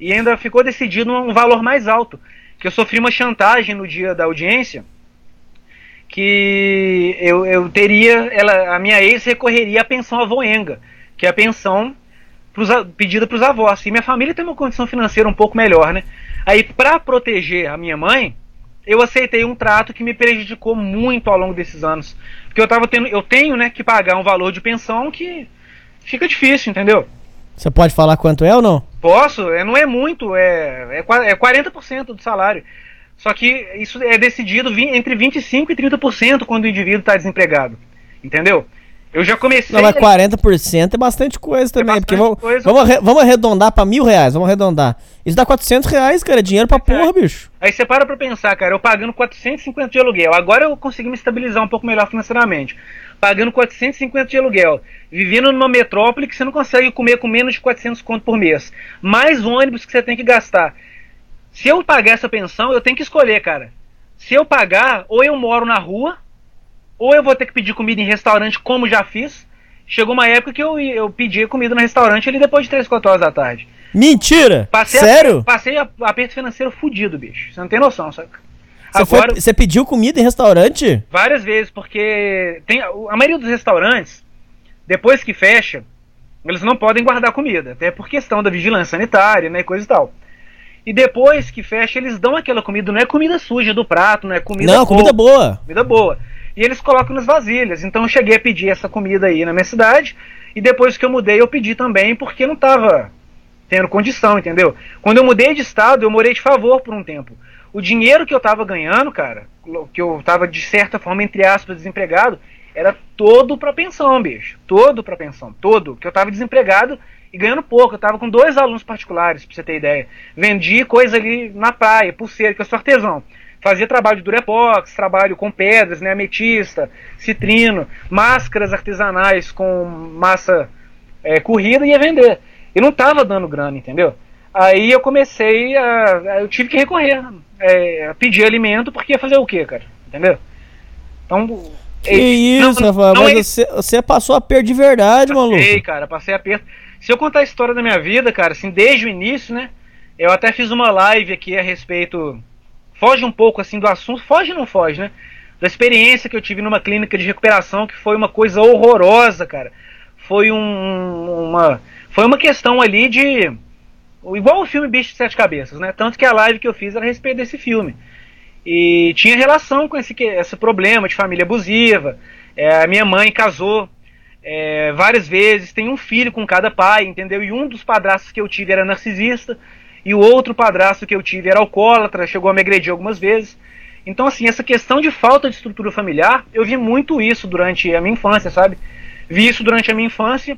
E ainda ficou decidido um valor mais alto. Que eu sofri uma chantagem no dia da audiência que eu, eu teria, ela, a minha ex recorreria à pensão avoenga, que é a pensão pros, pedida para os avós. E minha família tem uma condição financeira um pouco melhor, né? Aí, para proteger a minha mãe, eu aceitei um trato que me prejudicou muito ao longo desses anos. Porque eu tava tendo, eu tenho, né, que pagar um valor de pensão que fica difícil, entendeu? Você pode falar quanto é ou não? Posso, é, não é muito, é, é, é 40% do salário. Só que isso é decidido entre 25% e 30% quando o indivíduo está desempregado. Entendeu? Eu já comecei. Não, mas 40% é bastante coisa também. bastante porque vamos, coisa. vamos, arre- vamos arredondar pra mil reais. Vamos arredondar. Isso dá 400 reais, cara. É dinheiro pra porra, bicho. Aí você para pra pensar, cara, eu pagando 450 de aluguel. Agora eu consegui me estabilizar um pouco melhor financeiramente. Pagando 450 de aluguel. Vivendo numa metrópole que você não consegue comer com menos de 400 conto por mês. Mais ônibus que você tem que gastar. Se eu pagar essa pensão, eu tenho que escolher, cara. Se eu pagar, ou eu moro na rua, ou eu vou ter que pedir comida em restaurante, como já fiz. Chegou uma época que eu, eu pedi comida no restaurante ali depois de 3, 4 horas da tarde. Mentira! Passei Sério? A, passei a, aperto financeiro fudido, bicho. Você não tem noção, sabe? Você, foi- Agora, você pediu comida em restaurante? várias vezes, porque tem a maioria dos restaurantes, depois que fecha, eles não podem guardar comida, até por questão da vigilância sanitária, né, coisa e tal. E depois que fecha, eles dão aquela comida, não é comida suja do prato, não é comida não, comida boa, boa. comida boa. E eles colocam nas vasilhas. Então eu cheguei a pedir essa comida aí na minha cidade, e depois que eu mudei, eu pedi também, porque não tava tendo condição, entendeu? Quando eu mudei de estado, eu morei de favor por um tempo. O dinheiro que eu tava ganhando, cara, que eu tava de certa forma, entre aspas, desempregado, era todo pra pensão, bicho. Todo pra pensão, todo. Que eu tava desempregado e ganhando pouco. Eu tava com dois alunos particulares, pra você ter ideia. Vendi coisa ali na praia, pulseira, que eu sou artesão. Fazia trabalho de durepox, trabalho com pedras, né, ametista, citrino, máscaras artesanais com massa é, corrida e ia vender. E não tava dando grana, entendeu? Aí eu comecei a. a- Eu tive que recorrer é, a pedir alimento porque ia fazer o quê, cara? Entendeu? Então, Que isso, não, Rafael, não mas é- você, você passou a perder de verdade, maluco. Passei, cara, passei aperto. Se eu contar a história da minha vida, cara, assim, desde o início, né? Eu até fiz uma live aqui a respeito. Foge um pouco assim do assunto, foge não foge, né? Da experiência que eu tive numa clínica de recuperação, que foi uma coisa horrorosa, cara. Foi um, uma. Foi uma questão ali de. Igual o filme Bicho de Sete Cabeças, né? Tanto que a live que eu fiz era a respeito desse filme. E tinha relação com esse, esse problema de família abusiva. É, minha mãe casou é, várias vezes, tem um filho com cada pai, entendeu? E um dos padrastos que eu tive era narcisista, e o outro padrasto que eu tive era alcoólatra, chegou a me agredir algumas vezes. Então, assim, essa questão de falta de estrutura familiar, eu vi muito isso durante a minha infância, sabe? Vi isso durante a minha infância,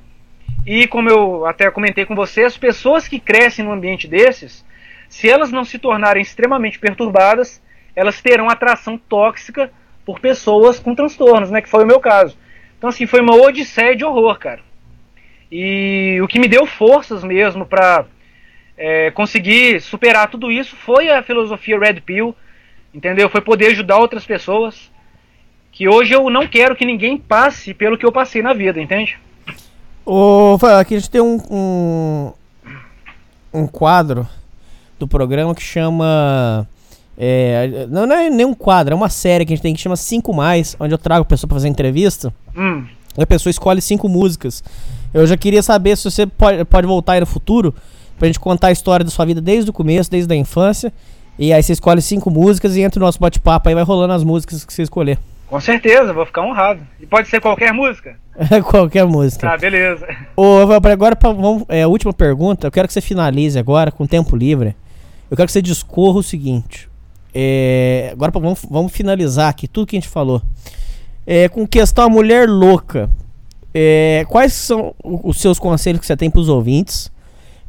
e como eu até comentei com você, as pessoas que crescem num ambiente desses, se elas não se tornarem extremamente perturbadas, elas terão atração tóxica por pessoas com transtornos, né? Que foi o meu caso. Então, assim, foi uma odisseia de horror, cara. E o que me deu forças mesmo pra é, conseguir superar tudo isso foi a filosofia Red Pill, entendeu? Foi poder ajudar outras pessoas. Que hoje eu não quero que ninguém passe pelo que eu passei na vida, entende? Ô, aqui a gente tem um, um, um quadro do programa que chama. é, não, não é nem um quadro, é uma série que a gente tem que chama 5 Mais, onde eu trago a pessoa pra fazer entrevista. Hum. E a pessoa escolhe cinco músicas. Eu já queria saber se você pode, pode voltar aí no futuro pra gente contar a história da sua vida desde o começo, desde a infância. E aí você escolhe cinco músicas e entra o nosso bate-papo aí, vai rolando as músicas que você escolher. Com certeza, vou ficar honrado. E pode ser qualquer música? Qualquer música. Tá, beleza. Ô, agora, pra, vamos, é, a última pergunta, eu quero que você finalize agora, com tempo livre. Eu quero que você discorra o seguinte. É, agora pra- vamos, vamos finalizar aqui tudo que a gente falou. É, com questão a mulher louca. É, quais são os seus conselhos que você tem pros ouvintes?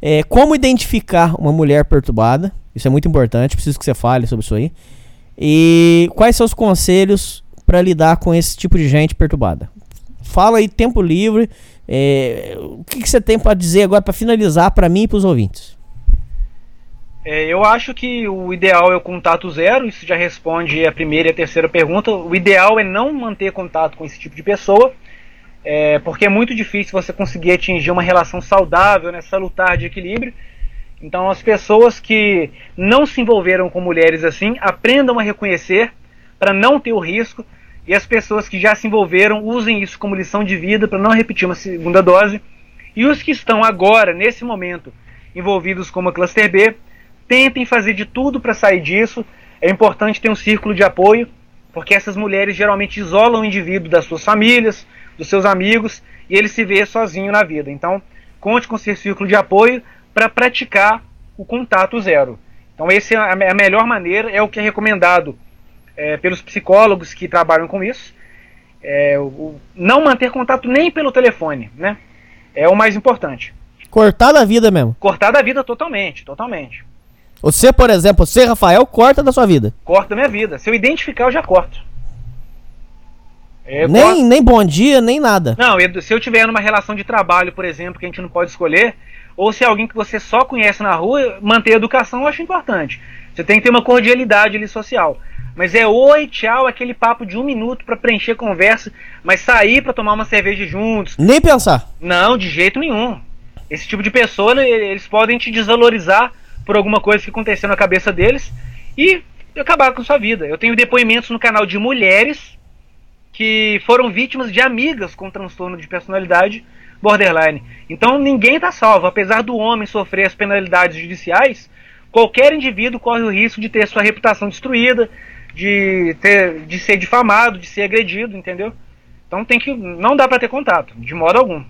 É, como identificar uma mulher perturbada? Isso é muito importante, preciso que você fale sobre isso aí. E quais são os conselhos pra lidar com esse tipo de gente perturbada? Fala aí, tempo livre. é, o que, que você tem pra dizer agora pra finalizar pra mim e pros ouvintes? É, eu acho que o ideal é o contato zero, isso já responde a primeira e a terceira pergunta. O ideal é não manter contato com esse tipo de pessoa, é, porque é muito difícil você conseguir atingir uma relação saudável, né, salutar de equilíbrio. Então, as pessoas que não se envolveram com mulheres assim, aprendam a reconhecer para não ter o risco, e as pessoas que já se envolveram usem isso como lição de vida para não repetir uma segunda dose. E os que estão agora, nesse momento, envolvidos com uma cluster B, tentem fazer de tudo para sair disso. É importante ter um círculo de apoio, porque essas mulheres geralmente isolam o indivíduo das suas famílias, dos seus amigos, e ele se vê sozinho na vida. Então, conte com seu círculo de apoio para praticar o contato zero. Então, essa é a a melhor maneira, é o que é recomendado é, pelos psicólogos que trabalham com isso. É, o- não manter contato nem pelo telefone, né? É o mais importante. Cortar da vida mesmo. Cortar da vida totalmente, totalmente. Você, por exemplo, você, Rafael, corta da sua vida. Corta da minha vida. Se eu identificar, eu já corto. É, nem, nem bom dia, nem nada. Não, se eu tiver numa relação de trabalho, por exemplo, que a gente não pode escolher, ou se é alguém que você só conhece na rua, manter a educação eu acho importante. Você tem que ter uma cordialidade ali social. Mas é oi, tchau, aquele papo de um minuto pra preencher conversa, mas sair pra tomar uma cerveja juntos. Nem pensar. Não, de jeito nenhum. Esse tipo de pessoa, eles podem te desvalorizar por alguma coisa que aconteceu na cabeça deles e acabar com sua vida. Eu tenho depoimentos no canal de mulheres que foram vítimas de amigas com transtorno de personalidade borderline. Então ninguém está salvo. Apesar do homem sofrer as penalidades judiciais, qualquer indivíduo corre o risco de ter sua reputação destruída, de, ter, de ser difamado, de ser agredido, entendeu? Então tem que. Não dá para ter contato, de modo algum.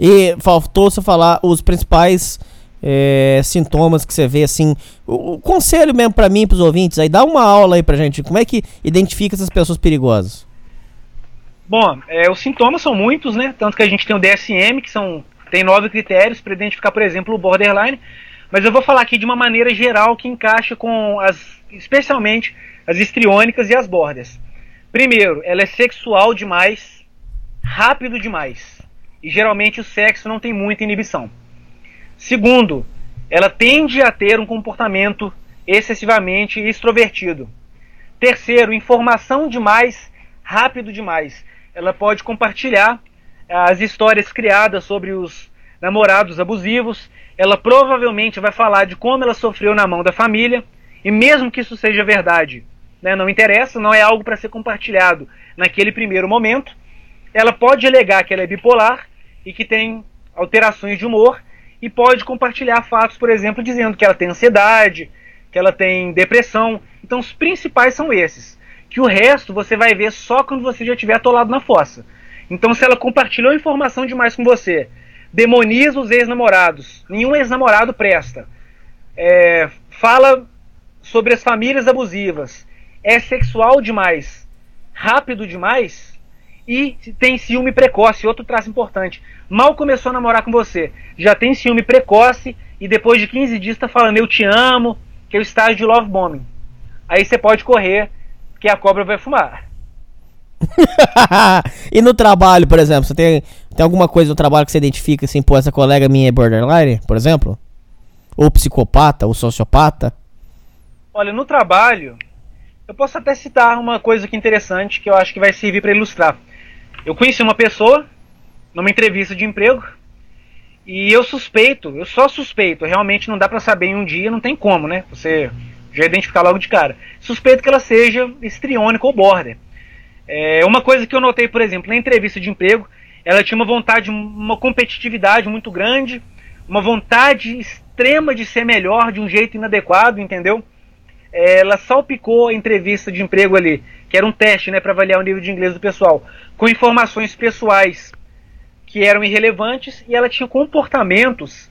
E faltou você falar os principais é, sintomas que você vê, assim. O, o conselho mesmo pra mim e pros ouvintes aí, dá uma aula aí pra gente. Como é que identifica essas pessoas perigosas? Bom, é, os sintomas são muitos, né? Tanto que a gente tem o DSM, que são tem nove critérios para identificar, por exemplo, o borderline. Mas eu vou falar aqui de uma maneira geral que encaixa com as, especialmente as histriônicas e as borders. Primeiro, ela é sexual demais, rápido demais. E geralmente o sexo não tem muita inibição. Segundo, ela tende a ter um comportamento excessivamente extrovertido. Terceiro, informação demais rápido demais. Ela pode compartilhar as histórias criadas sobre os namorados abusivos. Ela provavelmente vai falar de como ela sofreu na mão da família. E mesmo que isso seja verdade, né, não interessa, não é algo para ser compartilhado naquele primeiro momento. Ela pode alegar que ela é bipolar e que tem alterações de humor e pode compartilhar fatos, por exemplo, dizendo que ela tem ansiedade, que ela tem depressão. Então os principais são esses. Que o resto você vai ver só quando você já estiver atolado na fossa. Então se ela compartilhou informação demais com você, demoniza os ex-namorados, nenhum ex-namorado presta. É, fala sobre as famílias abusivas, é sexual demais, rápido demais e tem ciúme precoce, outro traço importante. Mal começou a namorar com você, já tem ciúme precoce e depois de 15 dias está falando eu te amo, que é o estágio de love bombing. Aí você pode correr, que a cobra vai fumar. e no trabalho, por exemplo, você tem, tem alguma coisa no trabalho que você identifica assim, pô, essa colega minha é borderline, por exemplo? Ou psicopata, ou sociopata? Olha, no trabalho, eu posso até citar uma coisa que é interessante que eu acho que vai servir para ilustrar. Eu conheci uma pessoa numa entrevista de emprego e eu suspeito, eu só suspeito, realmente não dá para saber em um dia, não tem como, né? Você já identificar logo de cara. Suspeito que ela seja estriônica ou border. É uma coisa que eu notei, por exemplo, na entrevista de emprego, ela tinha uma vontade, uma competitividade muito grande, uma vontade extrema de ser melhor de um jeito inadequado, entendeu? É, ela salpicou a entrevista de emprego ali, que era um teste, né, para avaliar o nível de inglês do pessoal, com informações pessoais que eram irrelevantes e ela tinha comportamentos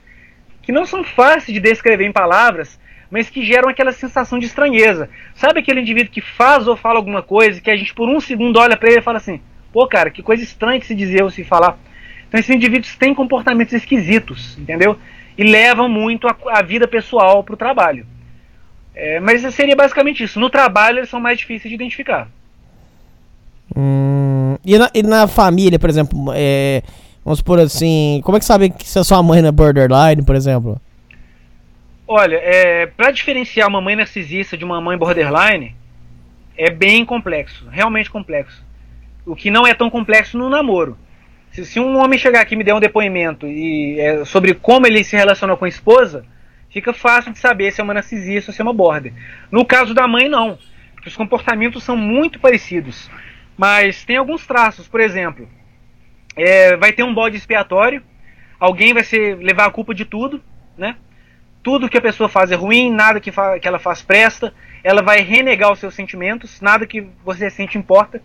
que não são fáceis de descrever em palavras, mas que geram aquela sensação de estranheza. Sabe aquele indivíduo que faz ou fala alguma coisa que a gente por um segundo olha para ele e fala assim: pô, cara, que coisa estranha que se dizer ou se falar. Então esses indivíduos têm comportamentos esquisitos, entendeu? E levam muito a, a vida pessoal para o trabalho. É, mas seria basicamente isso. No trabalho eles são mais difíceis de identificar. Hum, e, na, e na família, por exemplo, é, Vamos por assim. Como é que sabe que se a sua mãe é borderline, por exemplo? Olha, é, para diferenciar uma mãe narcisista de uma mãe borderline, é bem complexo, realmente complexo. O que não é tão complexo no namoro. Se, se um homem chegar aqui e me der um depoimento e, é, sobre como ele se relacionou com a esposa, fica fácil de saber se é uma narcisista ou se é uma border. No caso da mãe, não. Os comportamentos são muito parecidos. Mas tem alguns traços, por exemplo, é, vai ter um bode expiatório, alguém vai ser, levar a culpa de tudo, né? Tudo que a pessoa faz é ruim, nada que, que ela faz presta, ela vai renegar os seus sentimentos, nada que você sente importa.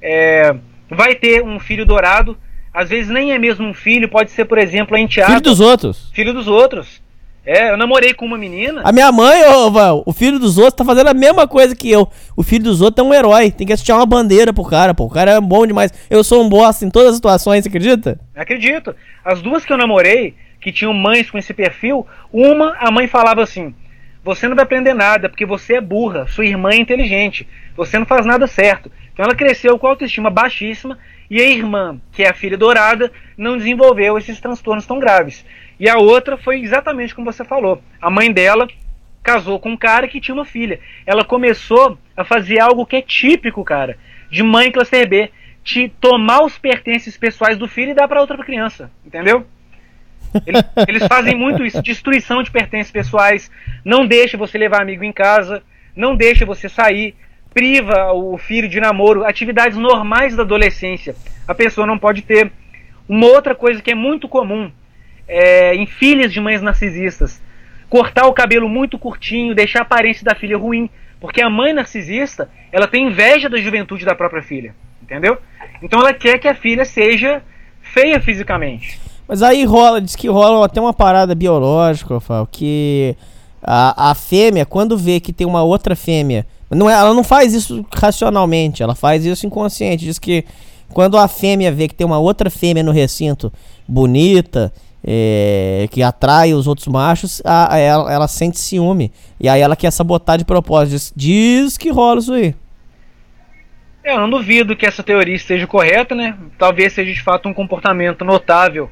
É, vai ter um filho dourado, às vezes nem é mesmo um filho, pode ser, por exemplo, a enteada. Filho dos outros. Filho dos outros. É, eu namorei com uma menina. A minha mãe, ô, Val, o filho dos outros tá fazendo a mesma coisa que eu. O filho dos outros é um herói. Tem que assistir uma bandeira pro cara, pô. O cara é bom demais. Eu sou um bosta em todas as situações, você acredita? Acredito. As duas que eu namorei, que tinham mães com esse perfil, uma, a mãe falava assim: Você não vai aprender nada, porque você é burra, sua irmã é inteligente, você não faz nada certo. Então ela cresceu com autoestima baixíssima e a irmã, que é a filha dourada, não desenvolveu esses transtornos tão graves. E a outra foi exatamente como você falou. A mãe dela casou com um cara que tinha uma filha. Ela começou a fazer algo que é típico, cara, de mãe cluster B, de tomar os pertences pessoais do filho e dar para outra criança, entendeu? Eles, eles, fazem muito isso, destruição de pertences pessoais, não deixa você levar amigo em casa, não deixa você sair, priva o filho de namoro, atividades normais da adolescência. A pessoa não pode ter. Uma outra coisa que é muito comum é, em filhas de mães narcisistas. Cortar o cabelo muito curtinho, deixar a aparência da filha ruim. Porque a mãe narcisista, ela tem inveja da juventude da própria filha. Entendeu? Então ela quer que a filha seja feia fisicamente. Mas aí rola, diz que rola até uma parada biológica, Rafael, que a, a fêmea, quando vê que tem uma outra fêmea, não é, ela não faz isso racionalmente, ela faz isso inconsciente. Diz que quando a fêmea vê que tem uma outra fêmea no recinto bonita é, que atrai os outros machos, a, a, ela, ela, sente ciúme. E aí ela quer sabotar de propósito. Diz, diz que rola isso aí. Eu não duvido que essa teoria esteja correta, né? Talvez seja de fato um comportamento notável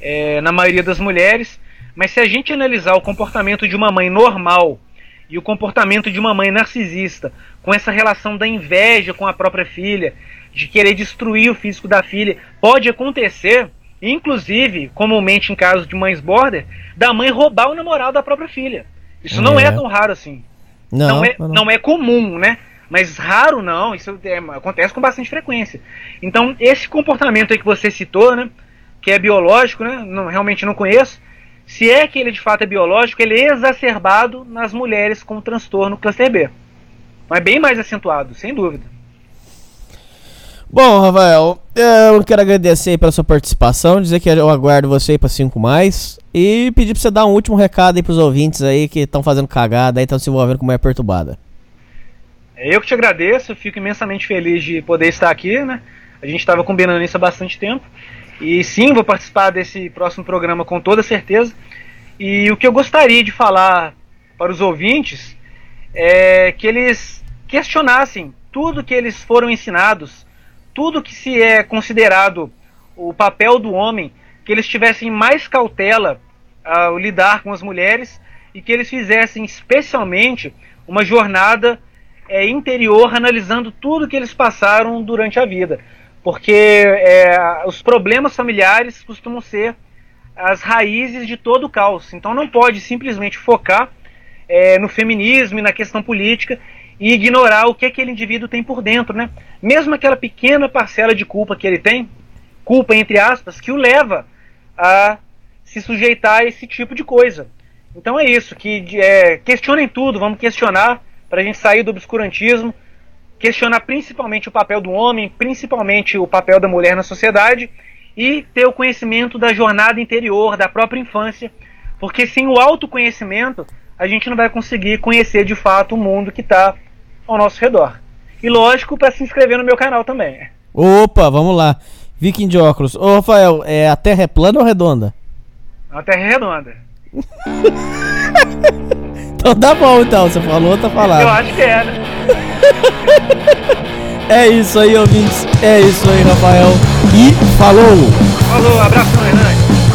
é, na maioria das mulheres. Mas se a gente analisar o comportamento de uma mãe normal e o comportamento de uma mãe narcisista, com essa relação da inveja com a própria filha, de querer destruir o físico da filha, pode acontecer, inclusive, comumente em casos de mães border, da mãe roubar o namorado da própria filha. Isso não É. é tão raro assim. Não, Não, é, não. não é comum, né? Mas raro não, isso é- acontece com bastante frequência. Então, esse comportamento aí que você citou, né? Que é biológico, né? Não, realmente não conheço. Se é que ele de fato é biológico, ele é exacerbado nas mulheres com transtorno cluster B. Mas é bem mais acentuado, sem dúvida. Bom, Rafael, eu quero agradecer pela sua participação, dizer que eu aguardo você pra 5 mais e pedir pra você dar um último recado aí pros ouvintes aí que estão fazendo cagada aí, estão se envolvendo com mulher perturbada. É eu que te agradeço, fico imensamente feliz de poder estar aqui, né? A gente estava combinando isso há bastante tempo. E sim, vou participar desse próximo programa com toda certeza. E o que eu gostaria de falar para os ouvintes é que eles questionassem tudo que eles foram ensinados, tudo que se é considerado o papel do homem, que eles tivessem mais cautela ao lidar com as mulheres e que eles fizessem especialmente uma jornada é, interior analisando tudo que eles passaram durante a vida. Porque é, os problemas familiares costumam ser as raízes de todo o caos. Então não pode simplesmente focar é, no feminismo e na questão política e ignorar o que aquele indivíduo tem por dentro, né? Mesmo aquela pequena parcela de culpa que ele tem, culpa entre aspas, que o leva a se sujeitar a esse tipo de coisa. Então é isso, que é, questionem tudo, vamos questionar para a gente sair do obscurantismo, questionar principalmente o papel do homem, principalmente o papel da mulher na sociedade e ter o conhecimento da jornada interior, da própria infância, porque sem o autoconhecimento a gente não vai conseguir conhecer de fato o mundo que está ao nosso redor. E lógico, para se inscrever no meu canal também. Opa, vamos lá. Viking de óculos. Ô, Rafael, é, a Terra é plana ou redonda? A Terra é redonda. Então tá bom, então. Você falou, tá Eu falado. acho que é, né? É isso aí, ouvintes. É isso aí, Rafael. E falou! Falou, abraço, Renan.